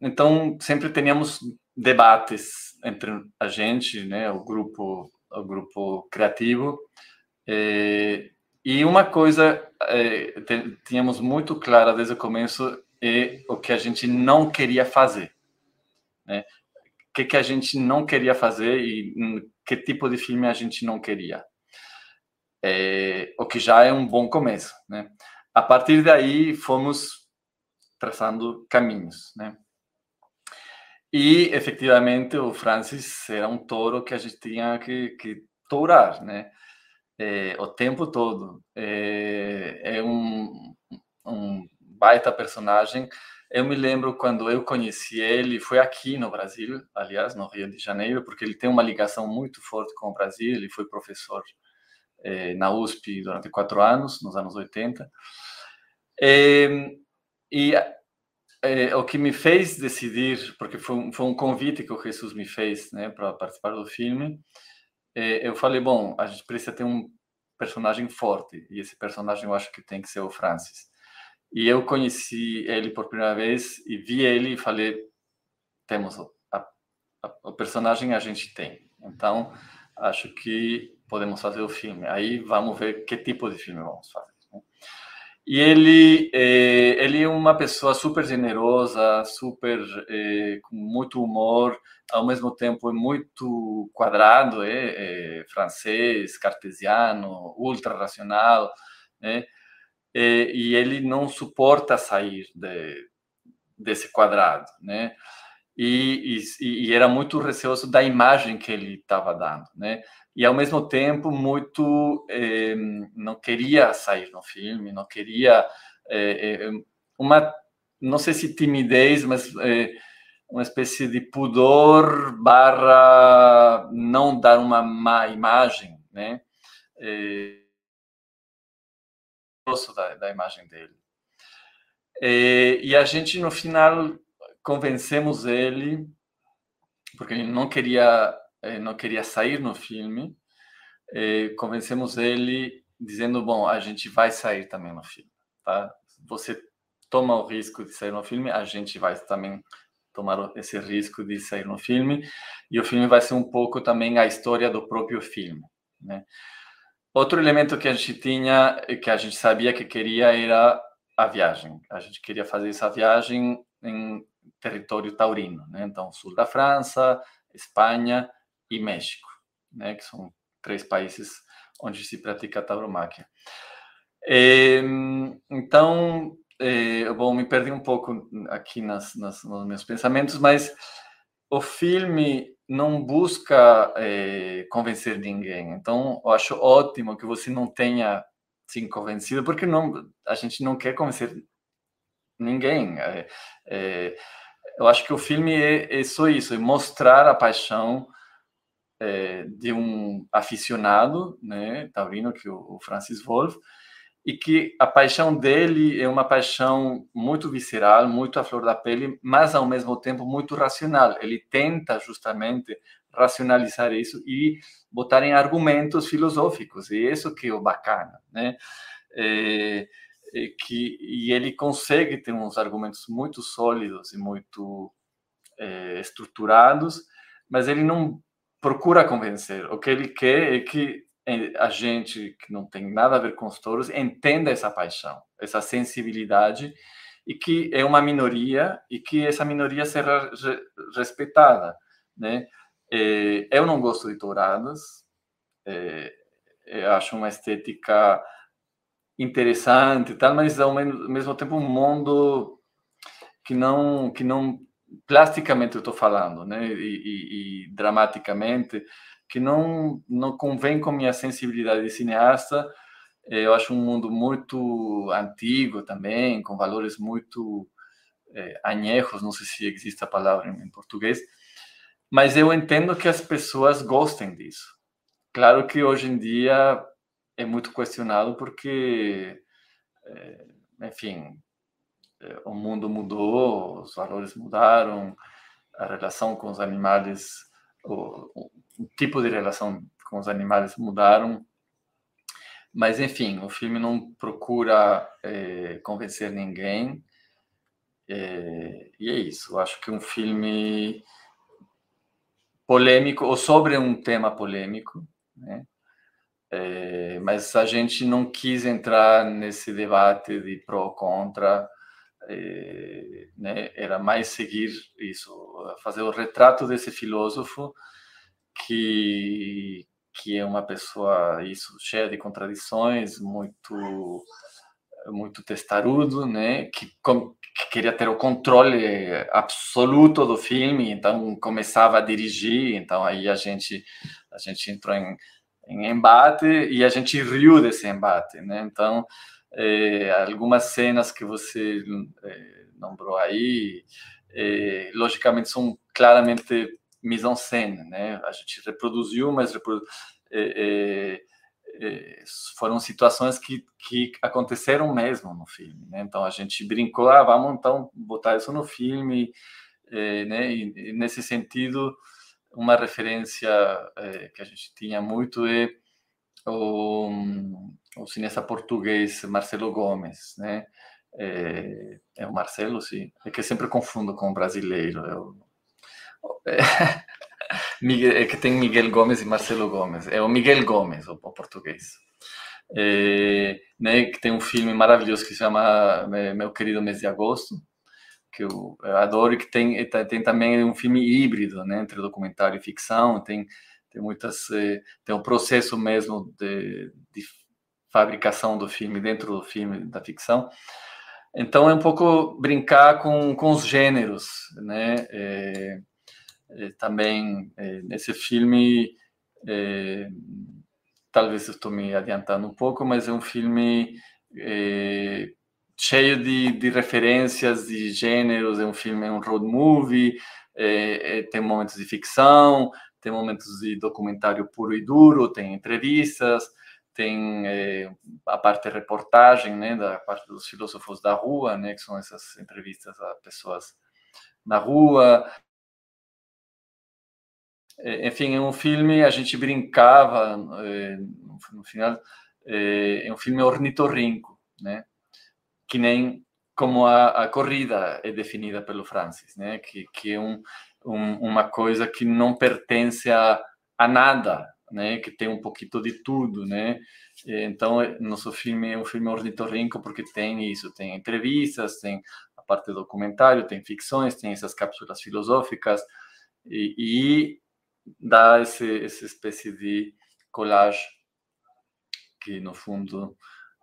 então, sempre teníamos debates entre a gente, né, o grupo, o grupo criativo, e uma coisa é, tínhamos muito clara desde o começo é o que a gente não queria fazer, né? O que, que a gente não queria fazer e hum, que tipo de filme a gente não queria é, o que já é um bom começo, né? A partir daí fomos traçando caminhos, né? E efetivamente o Francis era um touro que a gente tinha que, que tourar, né? É, o tempo todo. É, é um, um baita personagem. Eu me lembro quando eu conheci ele, foi aqui no Brasil, aliás, no Rio de Janeiro, porque ele tem uma ligação muito forte com o Brasil. Ele foi professor eh, na USP durante quatro anos, nos anos 80. Eh, e eh, o que me fez decidir, porque foi um, foi um convite que o Jesus me fez né, para participar do filme, eu falei: bom, a gente precisa ter um personagem forte, e esse personagem eu acho que tem que ser o Francis. E eu conheci ele por primeira vez e vi ele e falei: temos a, a, o personagem a gente tem. Então, acho que podemos fazer o filme. Aí vamos ver que tipo de filme vamos fazer. Né? E ele, é, ele é uma pessoa super generosa, super é, com muito humor, ao mesmo tempo é muito quadrado, é, é francês, cartesiano, ultra racional, né? E ele não suporta sair de, desse quadrado, né? E, e, e, era muito receoso da imagem que ele estava dando, né? e ao mesmo tempo muito eh, não queria sair no filme, não queria eh, uma não sei se timidez, mas eh, uma espécie de pudor barra não dar uma má imagem, né? Gosto da, da imagem dele. E a gente, no final, convencemos ele, porque ele não queria, eh, não queria sair no filme, é, convencemos ele dizendo, bom, a gente vai sair também no filme, tá? Você toma o risco de sair no filme, a gente vai também tomar esse risco de sair no filme, e o filme vai ser um pouco também a história do próprio filme, né? Outro elemento que a gente tinha, que a gente sabia que queria, era a viagem. A gente queria fazer essa viagem em território taurino, né? Então, sul da França, Espanha e México, né? Que são três países onde se pratica a tauromáquia. É, então, é, bom, me perdi um pouco aqui nas, nas, nos meus pensamentos, mas o filme não busca é, convencer ninguém. Então, eu acho ótimo que você não tenha se convencido, porque não, a gente não quer convencer ninguém. É, eu acho que o filme é, é, só isso, é mostrar a paixão de um aficionado, né, taurino, que é o Francis Wolff, e que a paixão dele é uma paixão muito visceral, muito à flor da pele, mas ao mesmo tempo muito racional. Ele tenta justamente racionalizar isso e botar em argumentos filosóficos, e isso que é o bacana, né? É, é que e ele consegue ter uns argumentos muito sólidos e muito é, estruturados, mas ele não procura convencer. O que ele quer é que a gente que não tem nada a ver com os touros entenda essa paixão, essa sensibilidade e que é uma minoria e que essa minoria será respeitada, né? É, eu não gosto de touradas, é, acho uma estética interessante, tal, mas ao mesmo tempo um mundo que não que não plasticamente eu estou falando, né? E, e, e dramaticamente que não não convém com minha sensibilidade de cineasta. Eh, eu acho um mundo muito antigo também, com valores muito é, não sei se existe a palavra em, português, mas eu entendo que as pessoas gostem disso. Claro que hoje em dia é muito questionado porque, é, enfim, é, o mundo mudou, os valores mudaram, a relação com os animais, o, o tipo de relação com os animais mudaram. Mas, enfim, o filme não procura é, convencer ninguém. É, e é isso. Eu acho que um filme polêmico, ou sobre um tema polêmico, né? É, mas a gente não quis entrar nesse debate de pró ou contra, é, né? era mais seguir isso, fazer o retrato desse filósofo que que é uma pessoa isso cheia de contradições, muito muito testarudo, né? Que, com, que, queria ter o controle absoluto do filme, então começava a dirigir, então aí a gente a gente entrou em, em embate e a gente riu desse embate, né? Então é, algumas cenas que você é, nombrou aí, é, logicamente são claramente mise en scène, né? A gente reproduziu, mas reprodu... é, é, é, foram situações que, que aconteceram mesmo no filme, né? Então a gente brincou, ah, vamos então botar isso no filme, né? E, nesse sentido, uma referência é, que a gente tinha muito é o, o cineasta português Marcelo Gomes, né? É, é, o Marcelo, sim. É que eu sempre confundo com o brasileiro. É, Miguel, é que tem Miguel Gomes e Marcelo Gomes. É o Miguel Gomes, o, o português. É, né, que tem um filme maravilhoso que se chama é, Meu Querido Mês de Agosto, que eu, adoro, e que tem, tem também um filme híbrido, né, entre documentário e ficção, tem, tem muitas, é, tem um processo mesmo de, de fabricação do filme dentro do filme, da ficção, então é um pouco brincar com, com os gêneros, né, é, é, também é, nesse filme, talvez estou me adiantando um pouco, mas é um filme cheio de, de referências de gêneros, é um filme, é um road movie, é, é, tem momentos de ficção, tem momentos de documentário puro e duro, tem entrevistas, tem é, a parte de reportagem, né, da parte dos filósofos da rua, né, que são essas entrevistas a pessoas na rua. É, enfim, é um filme, a gente brincava, é, no final, é, é um filme ornitorrinco, né, que nem como a, a corrida é definida pelo Francis, né, que, que é um, um, uma coisa que não pertence a, a nada, né, que tem um pouquinho de tudo, né? Então, é, nosso filme é um filme ornitorrinco porque tem isso, tem entrevistas, tem a parte documentário, tem ficções, tem essas cápsulas filosóficas e, e dá esse, essa espécie de collage que, no fundo,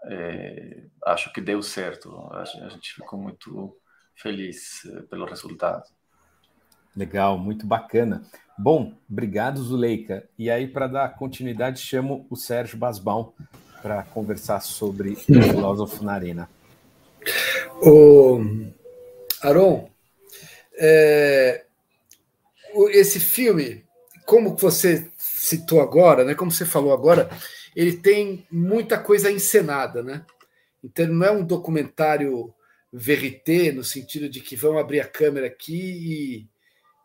é, acho que deu certo. A gente ficou muito feliz eh, pelo resultado. Legal, muito bacana. Bom, obrigado, Zuleika. E aí, para dar continuidade, chamo o Sérgio Basbal para conversar sobre o filósofo na arena. O Aron, é, esse filme, como você citou agora, né, como você falou agora, ele tem muita coisa encenada, né? Então não é um documentário verité no sentido de que vão abrir a câmera aqui e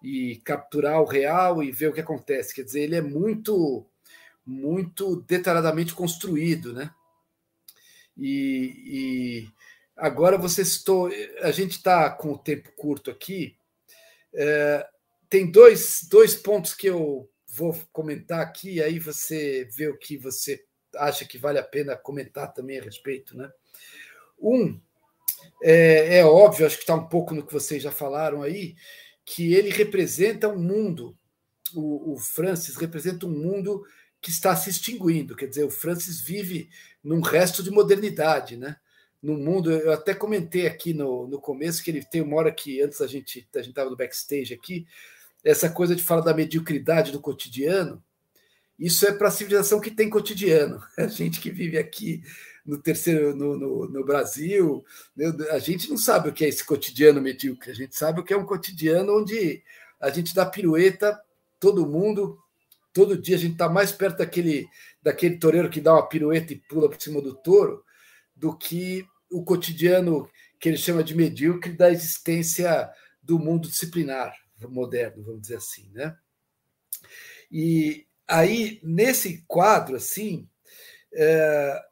e capturar o real e ver o que acontece. Quer dizer, ele é muito, muito detalhadamente construído, né? E, e agora você citou, a gente está com o tempo curto aqui. É, tem dois, dois pontos que eu vou comentar aqui, aí você vê o que você acha que vale a pena comentar também a respeito, né? Um é, é óbvio, acho que está um pouco no que vocês já falaram aí, que ele representa um mundo, o, o Francis representa um mundo que está se extinguindo. Quer dizer, o Francis vive num resto de modernidade, né? No mundo, eu até comentei aqui no, no começo que ele tem uma hora que antes a gente a gente estava no backstage aqui, essa coisa de falar da mediocridade do cotidiano. Isso é para a civilização que tem cotidiano. A gente que vive aqui no terceiro no, no, no, Brasil. A gente não sabe o que é esse cotidiano medíocre, a gente sabe o que é um cotidiano onde a gente dá pirueta, todo mundo, todo dia a gente está mais perto daquele, daquele toureiro que dá uma pirueta e pula por cima do touro, do que o cotidiano que ele chama de medíocre da existência do mundo disciplinar moderno, vamos dizer assim, né? E aí nesse quadro assim, é,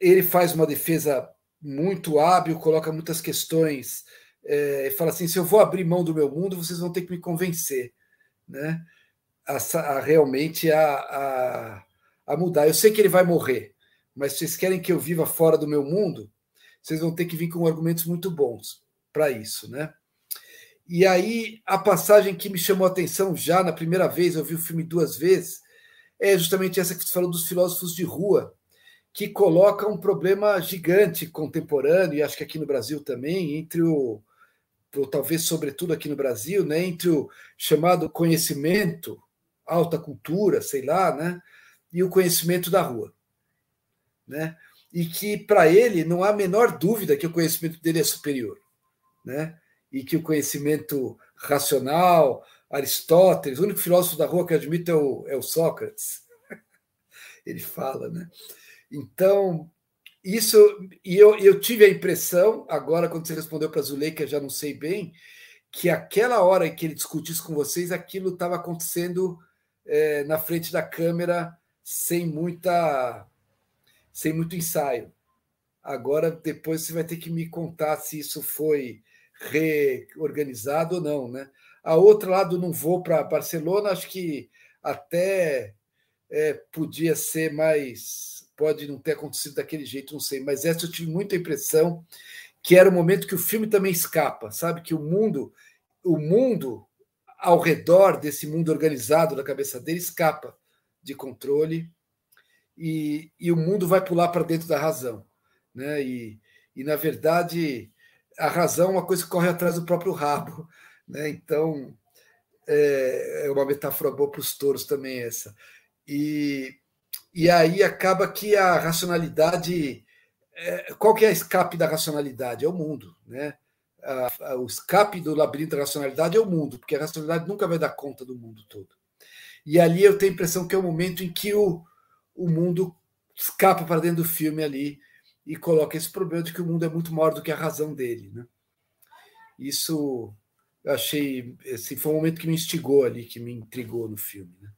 ele faz uma defesa muito hábil, coloca muitas questões, é, fala assim: se eu vou abrir mão do meu mundo, vocês vão ter que me convencer, né? A, a realmente a, a, a, mudar. Eu sei que ele vai morrer, mas vocês querem que eu viva fora do meu mundo, vocês vão ter que vir com argumentos muito bons para isso, né? E aí a passagem que me chamou a atenção já na primeira vez, eu vi o filme duas vezes, é justamente essa que você falou dos filósofos de rua, que coloca um problema gigante contemporâneo, e acho que aqui no Brasil também, entre o, ou talvez sobretudo aqui no Brasil, né, entre o chamado conhecimento, alta cultura, sei lá, né, e o conhecimento da rua. Né? E que para ele não há a menor dúvida que o conhecimento dele é superior. Né? E que o conhecimento racional, Aristóteles, o único filósofo da rua que eu admito é o, é o Sócrates. ele fala, né? Então, isso. E eu, eu tive a impressão, agora, quando você respondeu para a Zuleika, já não sei bem, que aquela hora em que ele discutiu isso com vocês, aquilo estava acontecendo é, na frente da câmera sem muita sem muito ensaio. Agora, depois você vai ter que me contar se isso foi reorganizado ou não, né? A outra lado não vou para Barcelona, acho que até é, podia ser mais pode não ter acontecido daquele jeito, não sei, mas essa eu tive muita impressão que era o momento que o filme também escapa, sabe? Que o mundo, o mundo ao redor desse mundo organizado da cabeça dele escapa de controle e, e o mundo vai pular para dentro da razão, né? E, e na verdade a razão é uma coisa que corre atrás do próprio rabo, né? Então é, é uma metáfora boa para os touros também essa. E, e aí acaba que a racionalidade é, qual que é a escape da racionalidade? É o mundo, né? o escape do labirinto da racionalidade é o mundo, porque a racionalidade nunca vai dar conta do mundo todo. E ali eu tenho a impressão que é o momento em que o, o mundo escapa para dentro do filme ali e coloca esse problema de que o mundo é muito maior do que a razão dele. Né? Isso eu achei. Assim, foi um momento que me instigou ali, que me intrigou no filme. Né?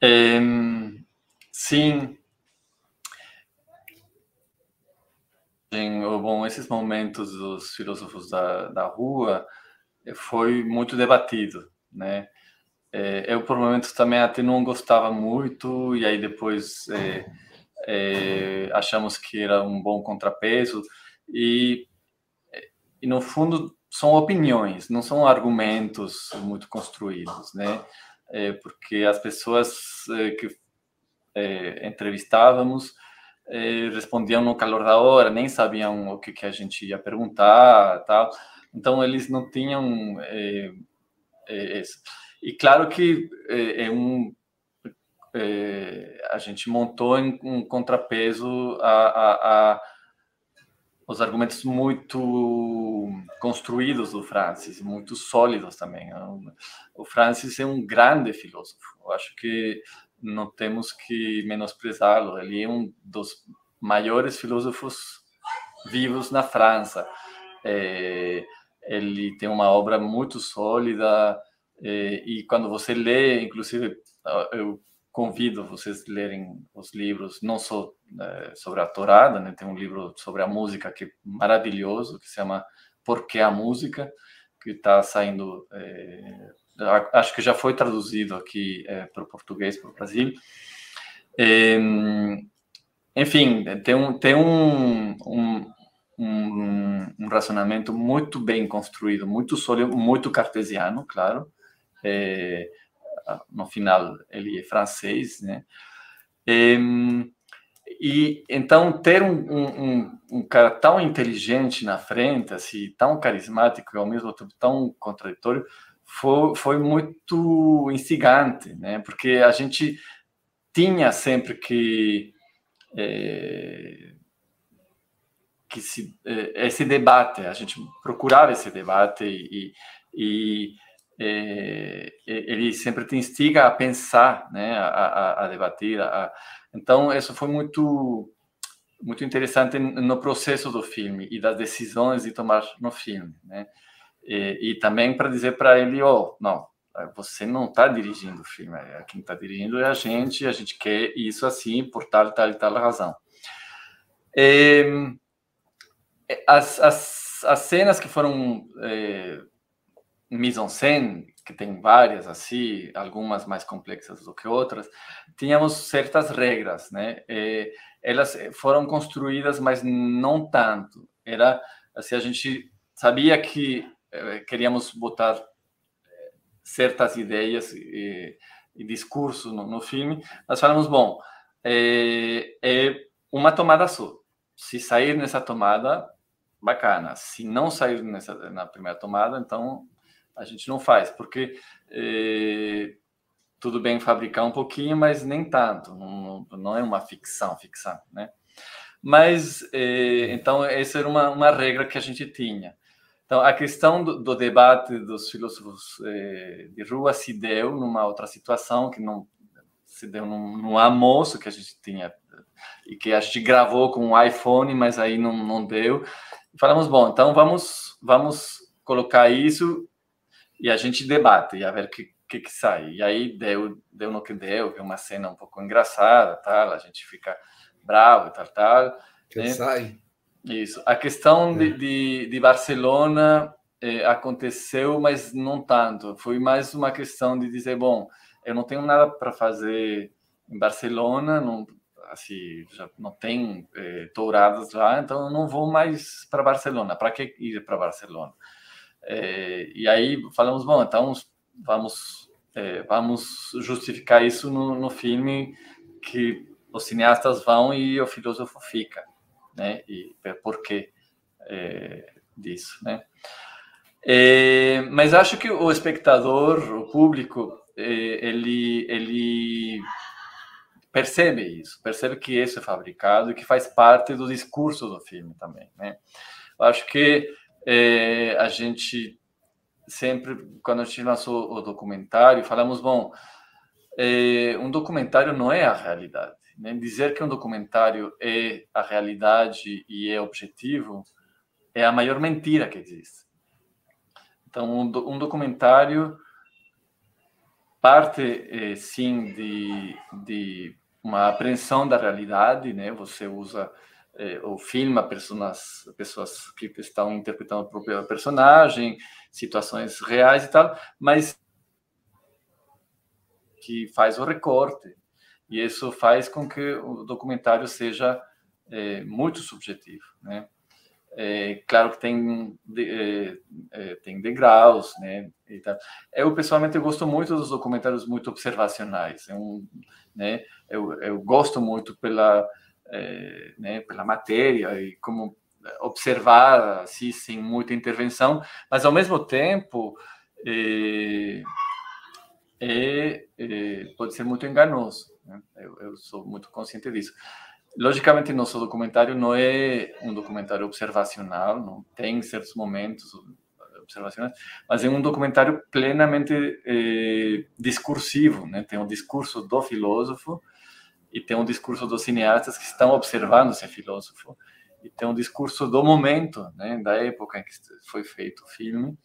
É, sim. Bom, esses momentos dos filósofos da, da rua foi muito debatido, né? É, eu, por momentos, também até não gostava muito, e aí depois é, é, achamos que era um bom contrapeso, e, e no fundo são opiniões, não são argumentos muito construídos, né? É, porque as pessoas é, que é, entrevistávamos é, respondiam no calor da hora, nem sabiam o que, que a gente ia perguntar, tal. Então eles não tinham é, é, isso. E claro que é, um a gente montou em um contrapeso a, a, a os argumentos muito construídos do Francis, muito sólidos também. O Francis é um grande filósofo. Eu acho que não temos que menosprezá-lo. Ele é um dos maiores filósofos vivos na França. É, ele tem uma obra muito sólida é, e quando você lê, inclusive, eu convido vocês a lerem os livros, não só é, sobre a Torada, né? tem um livro sobre a música que é maravilhoso, que se chama Por que a Música, que está saindo, é, acho que já foi traduzido aqui é, para o português, para o Brasil. É, enfim, tem um, tem um, um, um, um relacionamento muito bem construído, muito sólido, muito cartesiano, claro, é, no final ele é francês, né? E, e então ter um, um, um, cara tão inteligente na frente, assim, tão carismático e ao mesmo tempo tão contraditório, foi, foi muito instigante, né? Porque a gente tinha sempre que é, que se, é, esse debate, a gente procurava esse debate e, e é, ele sempre te instiga a pensar, né, a, a, a debater. A... Então, isso foi muito muito interessante no processo do filme e das decisões de tomar no filme, né? E, e também para dizer para ele, oh, não, você não está dirigindo o filme, é, quem está dirigindo é a gente, a gente quer isso assim por tal, tal e tal razão. As, as, as cenas que foram é, mise-en-scène, que tem várias assim, algumas mais complexas do que outras, tínhamos certas regras, né? E elas foram construídas, mas não tanto. Era assim, a gente sabia que eh, queríamos botar eh, certas ideias e, e discurso no, no, filme, nós falamos, bom, é, é uma tomada só. Se sair nessa tomada, bacana. Se não sair nessa, na primeira tomada, então a gente não faz, porque é, tudo bem fabricar um pouquinho, mas nem tanto, não, não é uma ficção, ficção, né? Mas, é, então, essa era uma, uma regra que a gente tinha. Então, a questão do, do debate dos filósofos é, de rua se deu numa outra situação, que não se deu num, num almoço que a gente tinha, e que a gente gravou com um iPhone, mas aí não, não deu. Falamos, bom, então vamos, vamos colocar isso e a gente debate e a ver o que, que, que, sai. E aí deu, deu no que deu, é uma cena um pouco engraçada, tal, a gente fica bravo e tal, tal. Que né? sai. Isso. A questão é. de, de, de, Barcelona é, aconteceu, mas não tanto. Foi mais uma questão de dizer, bom, eu não tenho nada para fazer em Barcelona, não, assim, já não tem é, touradas lá, então eu não vou mais para Barcelona. Para que ir para Barcelona? É, e aí falamos, bom, então vamos, é, vamos justificar isso no, no filme que os cineastas vão e o filósofo fica, né? E por que é, disso, né? É, mas acho que o espectador, o público, é, ele, ele percebe isso, percebe que isso é fabricado e que faz parte do discurso do filme também, né? Acho que é, a gente sempre, quando a gente lançou o documentário, falamos, bom, é, um documentário não é a realidade. Né? Dizer que um documentário é a realidade e é objetivo é a maior mentira que existe. Então, um, um documentário parte, eh, sim, de, de uma apreensão da realidade, né? Você usa eh, ou filma pessoas, pessoas que estão interpretando o próprio personagem, situações reais e tal, mas que faz o recorte. E isso faz com que o documentário seja eh, muito subjetivo, né? É, claro que tem, é, é, tem degraus, né? Eu, pessoalmente, eu gosto muito dos documentários muito observacionais. É um, né? eu, eu gosto muito pela, é, né, pela matéria e como observar, assim, sem muita intervenção, mas, ao mesmo tempo, é, é, é pode ser muito enganoso. Né? Eu, eu sou muito consciente disso. Logicamente, nosso documentário não é um documentário observacional, não tem certos momentos observacionais, mas é um documentário plenamente eh, discursivo, né? Tem um discurso do filósofo e tem um discurso dos cineastas que estão observando esse filósofo e tem um discurso do momento, né? Da época em que foi feito o filme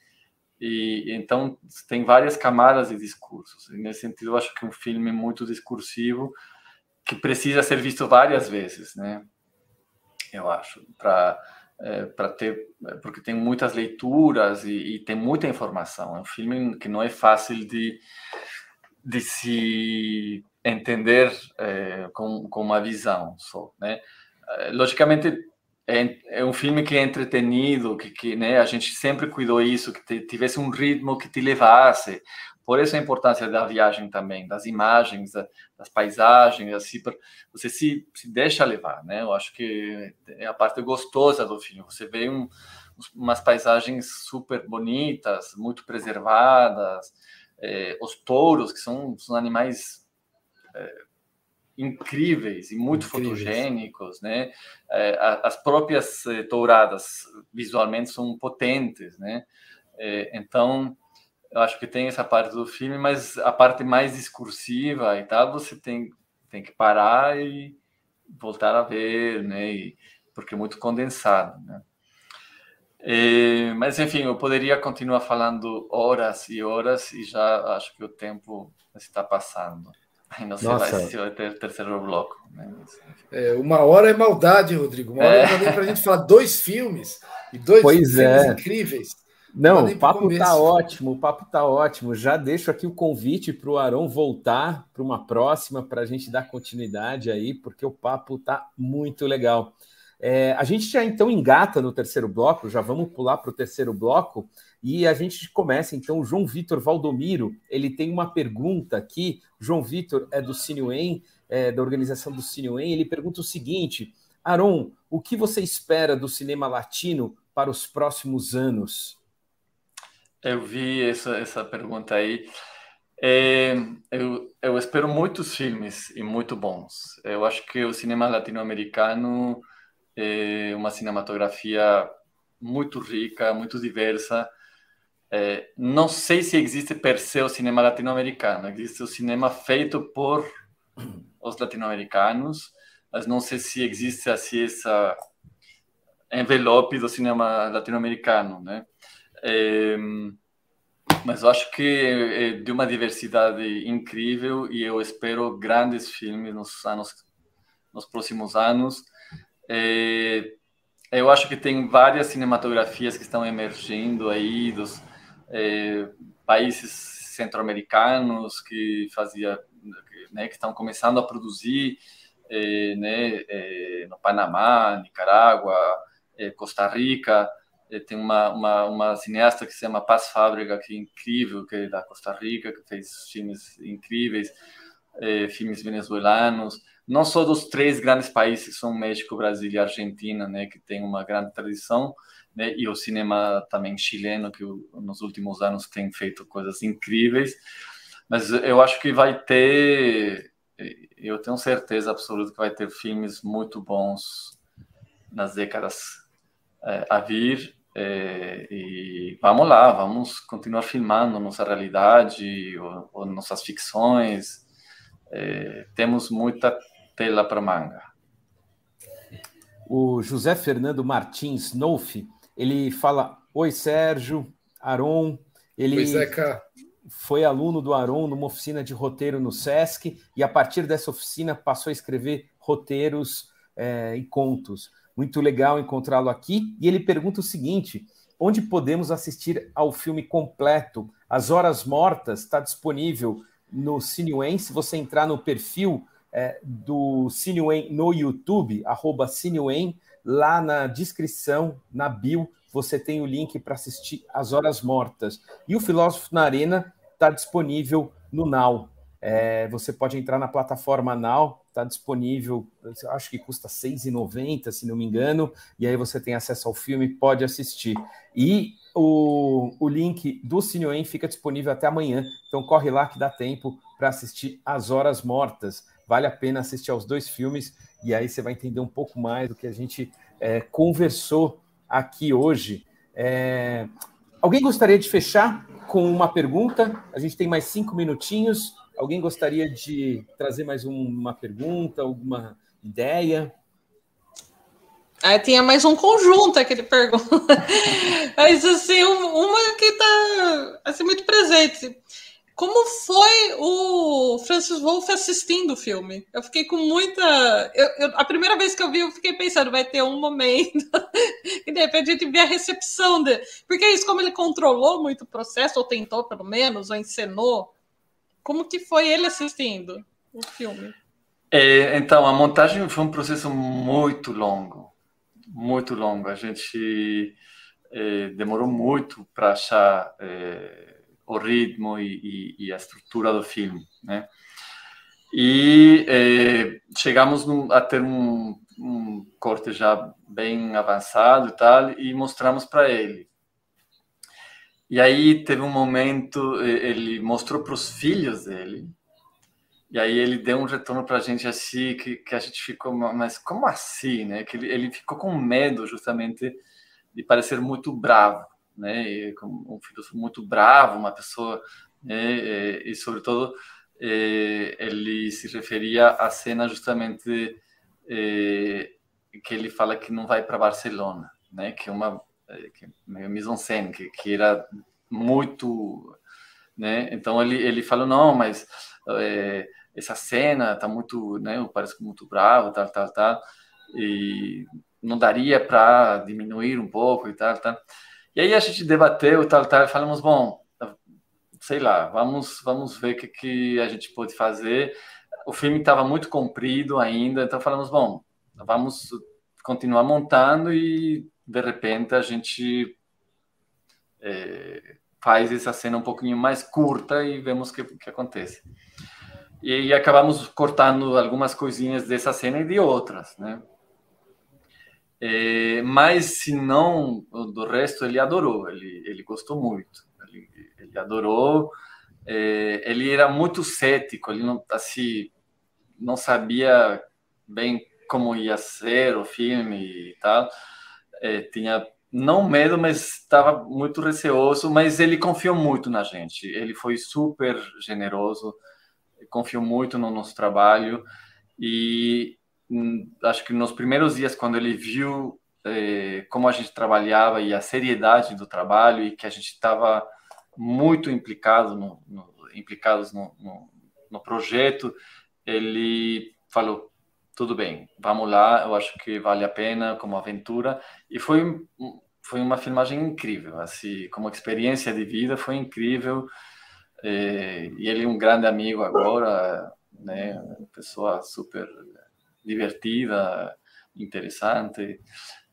e então tem várias camadas de discursos. E nesse sentido, eu acho que é um filme muito discursivo que precisa ser visto várias vezes, né? Eu acho, para é, para ter, porque tem muitas leituras e, e, tem muita informação. É um filme que não é fácil de, de se entender é, com, com uma visão só, né? É, logicamente é, é, um filme que é entretenido, que, que né, a gente sempre cuidou isso, que te, tivesse um ritmo que te levasse, por isso a importância da viagem também, das imagens, das paisagens, assim, você se, se deixa levar, né? Eu acho que é a parte gostosa do filme. Você vê um, umas paisagens super bonitas, muito preservadas, é, os touros, que são, são animais incríveis e muito incríveis. fotogênicos, né? É, as próprias é, touradas visualmente são potentes, né? Então eu acho que tem essa parte do filme, mas a parte mais discursiva e tal, você tem, tem que parar e voltar a ver, né? E, porque é muito condensado, né? E, mas enfim, eu poderia continuar falando horas e horas e já acho que o tempo está passando. Aí não sei Nossa. se vai ter terceiro bloco. Né? É, uma hora é maldade, Rodrigo. Uma hora é. para a gente falar dois filmes e dois pois filmes é. incríveis. Não, o papo tá ótimo, o papo tá ótimo. Já deixo aqui o convite para o Arão voltar para uma próxima para a gente dar continuidade aí, porque o papo tá muito legal. É, a gente já então engata no terceiro bloco, já vamos pular para o terceiro bloco e a gente começa então. João Vitor Valdomiro ele tem uma pergunta aqui. João Vitor é do Cineuen, é, da organização do Cineuen. Ele pergunta o seguinte: Aron, o que você espera do cinema latino para os próximos anos? Eu vi essa, essa pergunta aí. É, eu, eu espero muitos filmes e muito bons. Eu acho que o cinema latino-americano é uma cinematografia muito rica, muito diversa. É, não sei se existe per se o cinema latino-americano. Existe o cinema feito por os latino-americanos, mas não sei se existe assim essa envelope do cinema latino-americano, né? É, mas eu acho que é de uma diversidade incrível e eu espero grandes filmes nos anos, nos próximos anos. É, eu acho que tem várias cinematografias que estão emergindo aí dos é, países centro-americanos que fazia, né, que estão começando a produzir, é, né, é, no Panamá, Nicarágua, é, Costa Rica. Eh, tem uma, uma, uma, cineasta que se chama Paz Fábrica, que é incrível, que é da Costa Rica, que fez filmes incríveis, eh, filmes venezuelanos, não só dos três grandes países, são México, Brasil e Argentina, né, que tem uma grande tradição, né, e o cinema também chileno, que nos últimos anos tem feito coisas incríveis, mas eu acho que vai ter eu tenho certeza absoluta que vai ter filmes muito bons nas décadas é, a vir. É, e vamos lá, vamos continuar filmando nossa realidade ou, ou nossas ficções. É, temos muita tela para manga. O José Fernando Martins Nolfi, ele fala: Oi, Sérgio, Aron. Ele Oi, Zeca. foi aluno do Aron numa oficina de roteiro no SESC e, a partir dessa oficina, passou a escrever roteiros é, e contos. Muito legal encontrá-lo aqui. E ele pergunta o seguinte: onde podemos assistir ao filme completo? As Horas Mortas está disponível no Cinewen. Se você entrar no perfil é, do Cinewen no YouTube, arroba Cinewen, lá na descrição, na bio, você tem o link para assistir As Horas Mortas. E o Filósofo na Arena está disponível no Now. É, você pode entrar na plataforma Now, está disponível, acho que custa R$ 6,90, se não me engano, e aí você tem acesso ao filme, pode assistir. E o, o link do Cineoem fica disponível até amanhã, então corre lá que dá tempo para assistir As Horas Mortas. Vale a pena assistir aos dois filmes, e aí você vai entender um pouco mais do que a gente é, conversou aqui hoje. É... Alguém gostaria de fechar com uma pergunta? A gente tem mais cinco minutinhos. Alguém gostaria de trazer mais uma pergunta, alguma ideia? Aí tinha mais um conjunto que ele pergunta. Mas assim, uma que está assim, muito presente. Como foi o Francis Wolff assistindo o filme? Eu fiquei com muita. Eu, eu, a primeira vez que eu vi, eu fiquei pensando, vai ter um momento e de repente a gente vê a recepção dele. Porque é isso, como ele controlou muito o processo, ou tentou pelo menos, ou encenou, como que foi ele assistindo o filme? É, então, a montagem foi um processo muito longo, muito longo. A gente é, demorou muito para achar. É, o ritmo e, e, e, a estrutura do filme, né? E eh, chegamos a ter um, um, corte já bem avançado e tal, e mostramos para ele. E aí teve um momento, ele mostrou para os filhos dele, e aí ele deu um retorno para a gente assim, que, que a gente ficou, mas como assim, né? Que ele, ele ficou com medo justamente de parecer muito bravo né? Um filósofo muito bravo, uma pessoa, né? E, e sobretudo ele se referia à cena justamente que ele fala que não vai para Barcelona, né? Que é uma que meio mise en scène, que, que era muito, né? Então ele ele falou não, mas é, essa cena tá muito, né? Parece muito bravo, tal, tal, tal, e não daria para diminuir um pouco e tal, tal. E aí a gente debateu, tal, tal, e falamos, bom, sei lá, vamos, vamos ver o que, que a gente pode fazer. O filme estava muito comprido ainda, então falamos, bom, vamos continuar montando e de repente a gente é, faz essa cena um pouquinho mais curta e vemos o que, que acontece. E, e acabamos cortando algumas coisinhas dessa cena e de outras, né? É, mas se não do resto ele adorou ele, ele gostou muito. Ele, ele adorou é, ele era muito cético ele não assim não sabia bem como ia ser o filme e tal. É, tinha não medo mas estava muito receoso mas ele confiou muito na gente. Ele foi super generoso confiou muito no nosso trabalho e acho que nos primeiros dias, quando ele viu eh, como a gente trabalhava e a seriedade do trabalho e que a gente estava muito implicado no, no implicados no, no, no, projeto, ele falou tudo bem, vamos lá, eu acho que vale a pena como aventura. E foi foi uma filmagem incrível, assim, como experiência de vida foi incrível. Eh, e ele é um grande amigo agora, né, pessoa super divertida, interessante.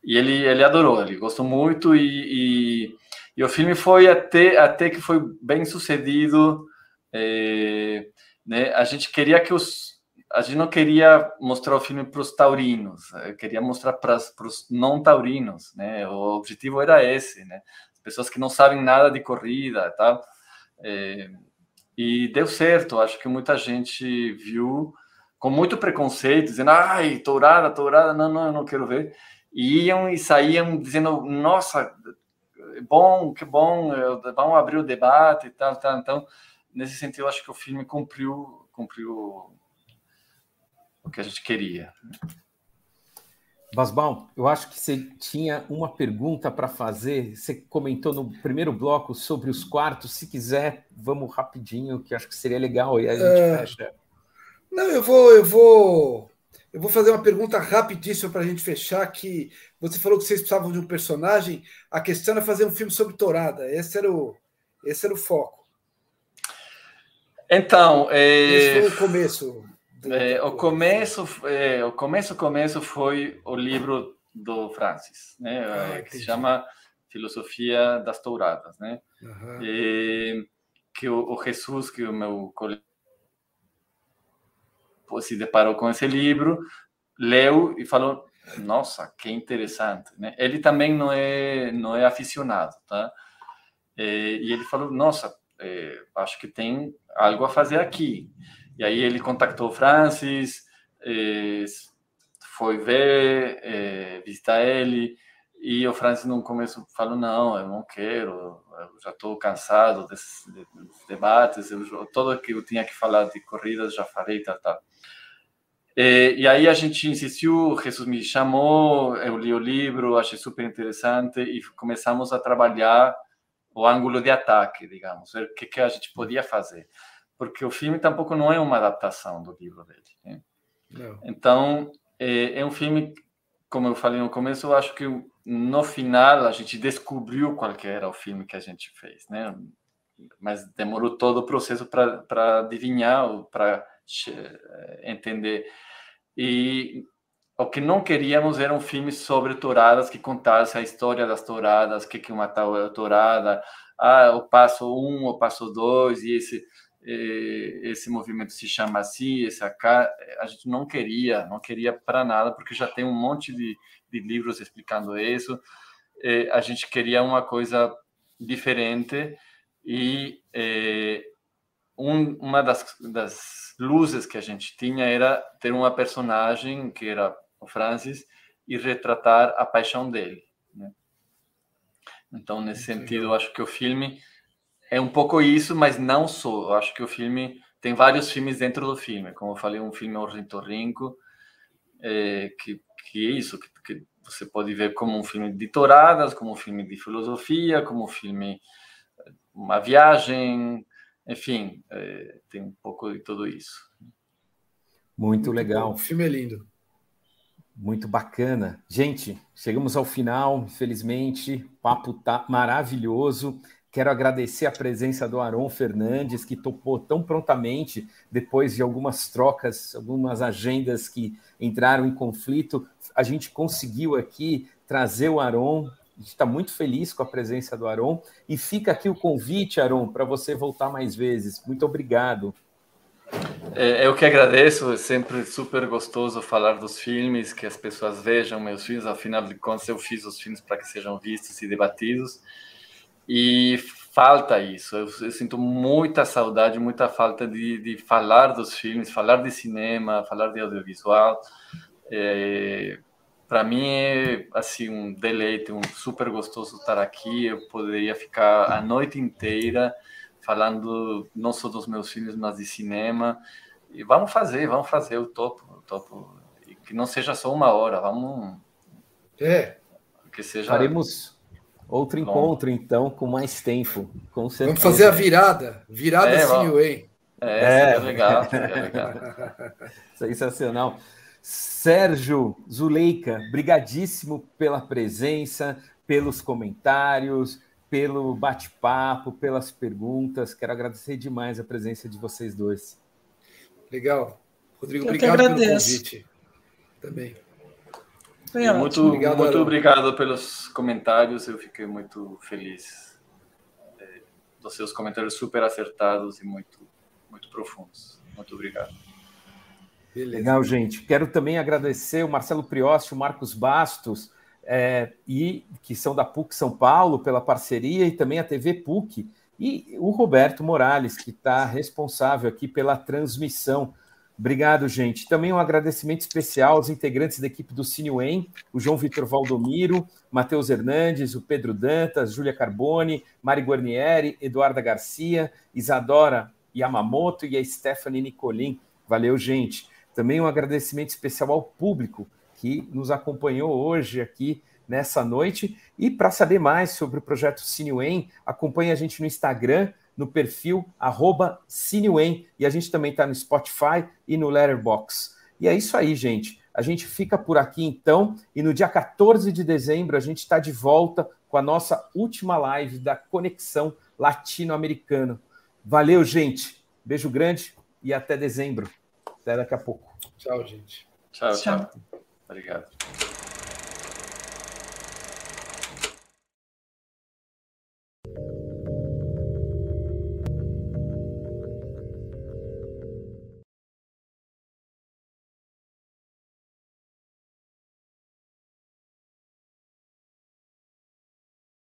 E ele, ele adorou, ele gostou muito e, e, e o filme foi até, até que foi bem sucedido. É, né? A gente queria que os a gente não queria mostrar o filme para os taurinos, queria mostrar para os não taurinos, né? O objetivo era esse, né? As pessoas que não sabem nada de corrida, tal. É, e deu certo. Acho que muita gente viu com muito preconceito, dizendo, ai, tourada, tourada, não, não, eu não quero ver. E iam e saíam dizendo, nossa, bom, que bom, vamos abrir o debate e tal, tal. Então, nesse sentido, eu acho que o filme cumpriu, cumpriu o que a gente queria. Basbal, eu acho que você tinha uma pergunta para fazer. Você comentou no primeiro bloco sobre os quartos. Se quiser, vamos rapidinho, que acho que seria legal. E aí a gente é... fecha. Não, eu vou, eu vou, eu vou fazer uma pergunta rapidíssima para a gente fechar. Que você falou que vocês precisavam de um personagem. A questão era fazer um filme sobre Tourada. Esse era o, esse era o foco. Então, é... esse foi o começo. É, o começo, é, o começo, começo foi o livro do Francis, né, ah, que se chama Filosofia das Touradas, né, uhum. e, que o, o, Jesus, que o meu colega se deparou com esse livro, leu e falou, nossa, que interessante, né? Ele também não é não é aficionado, tá? E, e ele falou, nossa, é, acho que tem algo a fazer aqui. E aí ele contactou o Francis, eh, foi ver, visitar ele, e o Francis no começo falou, não, eu não quero, eu já estou cansado desses, debates, eu, tudo que eu tinha que falar de corridas já falei, tal, tal. E, e, aí a gente insistiu, Jesus me chamou, eu li o livro, achei super interessante e começamos a trabalhar o ângulo de ataque, digamos, o que, que a gente podia fazer porque o filme tampouco não é uma adaptação do livro dele. Né? Então, é, é, um filme, como eu falei no começo, eu acho que no final a gente descobriu qual era o filme que a gente fez, né? Mas demorou todo o processo para adivinhar, para entender. E o que não queríamos era um filme sobre touradas que contasse a história das touradas, o que que uma tourada, ah, o passo um, o passo dois, e esse esse movimento se chama assim, esse AK, a gente não queria, não queria para nada, porque já tem um monte de, de livros explicando isso. A gente queria uma coisa diferente e um, uma das, das luzes que a gente tinha era ter uma personagem que era o Francis e retratar a paixão dele. Né? Então, nesse sentido, eu acho que o filme é um pouco isso, mas não só. Eu acho que o filme tem vários filmes dentro do filme. Como eu falei, um filme ornitorrinco, é, que, que é isso, que, que, você pode ver como um filme de touradas, como um filme de filosofia, como um filme, uma viagem, enfim, é, tem um pouco de tudo isso. Muito, Muito legal. Bom. O filme é lindo. Muito bacana. Gente, chegamos ao final, infelizmente. O papo tá maravilhoso. Quero agradecer a presença do Aron Fernandes, que topou tão prontamente, depois de algumas trocas, algumas agendas que entraram em conflito. A gente conseguiu aqui trazer o Aron. A gente está muito feliz com a presença do Aron. E fica aqui o convite, Aron, para você voltar mais vezes. Muito obrigado. É, eu que agradeço, é sempre super gostoso falar dos filmes, que as pessoas vejam meus filmes, afinal de contas eu fiz os filmes para que sejam vistos e debatidos. E falta isso. Eu, eu, sinto muita saudade, muita falta de, de falar dos filmes, falar de cinema, falar de audiovisual. É, para mim é assim um deleite, um super gostoso estar aqui. Eu poderia ficar a noite inteira falando não só dos meus filmes, mas de cinema. E vamos fazer, vamos fazer o topo, o topo. E que não seja só uma hora, vamos. É. Que seja. Faremos Outro Bom. encontro, então, com mais tempo, com certeza. Vamos fazer a virada. Virada é, Way. É, é. é legal, é legal. Sensacional. Sérgio Zuleika, brigadíssimo pela presença, pelos comentários, pelo bate-papo, pelas perguntas. Quero agradecer demais a presença de vocês dois. Legal. Rodrigo, Eu obrigado pelo convite. Também. Muito, obrigado, muito obrigado pelos comentários, eu fiquei muito feliz é, dos seus comentários super acertados e muito, muito profundos. Muito obrigado. Beleza. Legal, gente. Quero também agradecer o Marcelo Priosti, o Marcos Bastos, é, e que são da PUC São Paulo, pela parceria, e também a TV PUC, e o Roberto Morales, que está responsável aqui pela transmissão Obrigado, gente. Também um agradecimento especial aos integrantes da equipe do CineWen, o João Vitor Valdomiro, Matheus Hernandes, o Pedro Dantas, Júlia Carboni, Mari Guarnieri, Eduarda Garcia, Isadora Yamamoto e a Stephanie Nicolin. Valeu, gente. Também um agradecimento especial ao público que nos acompanhou hoje aqui nessa noite. E para saber mais sobre o projeto CineWen, acompanhe a gente no Instagram, no perfil arroba CineWen. E a gente também está no Spotify e no Letterboxd. E é isso aí, gente. A gente fica por aqui então. E no dia 14 de dezembro, a gente está de volta com a nossa última live da Conexão Latino-Americana. Valeu, gente. Beijo grande e até dezembro. Até daqui a pouco. Tchau, gente. Tchau, tchau. Obrigado.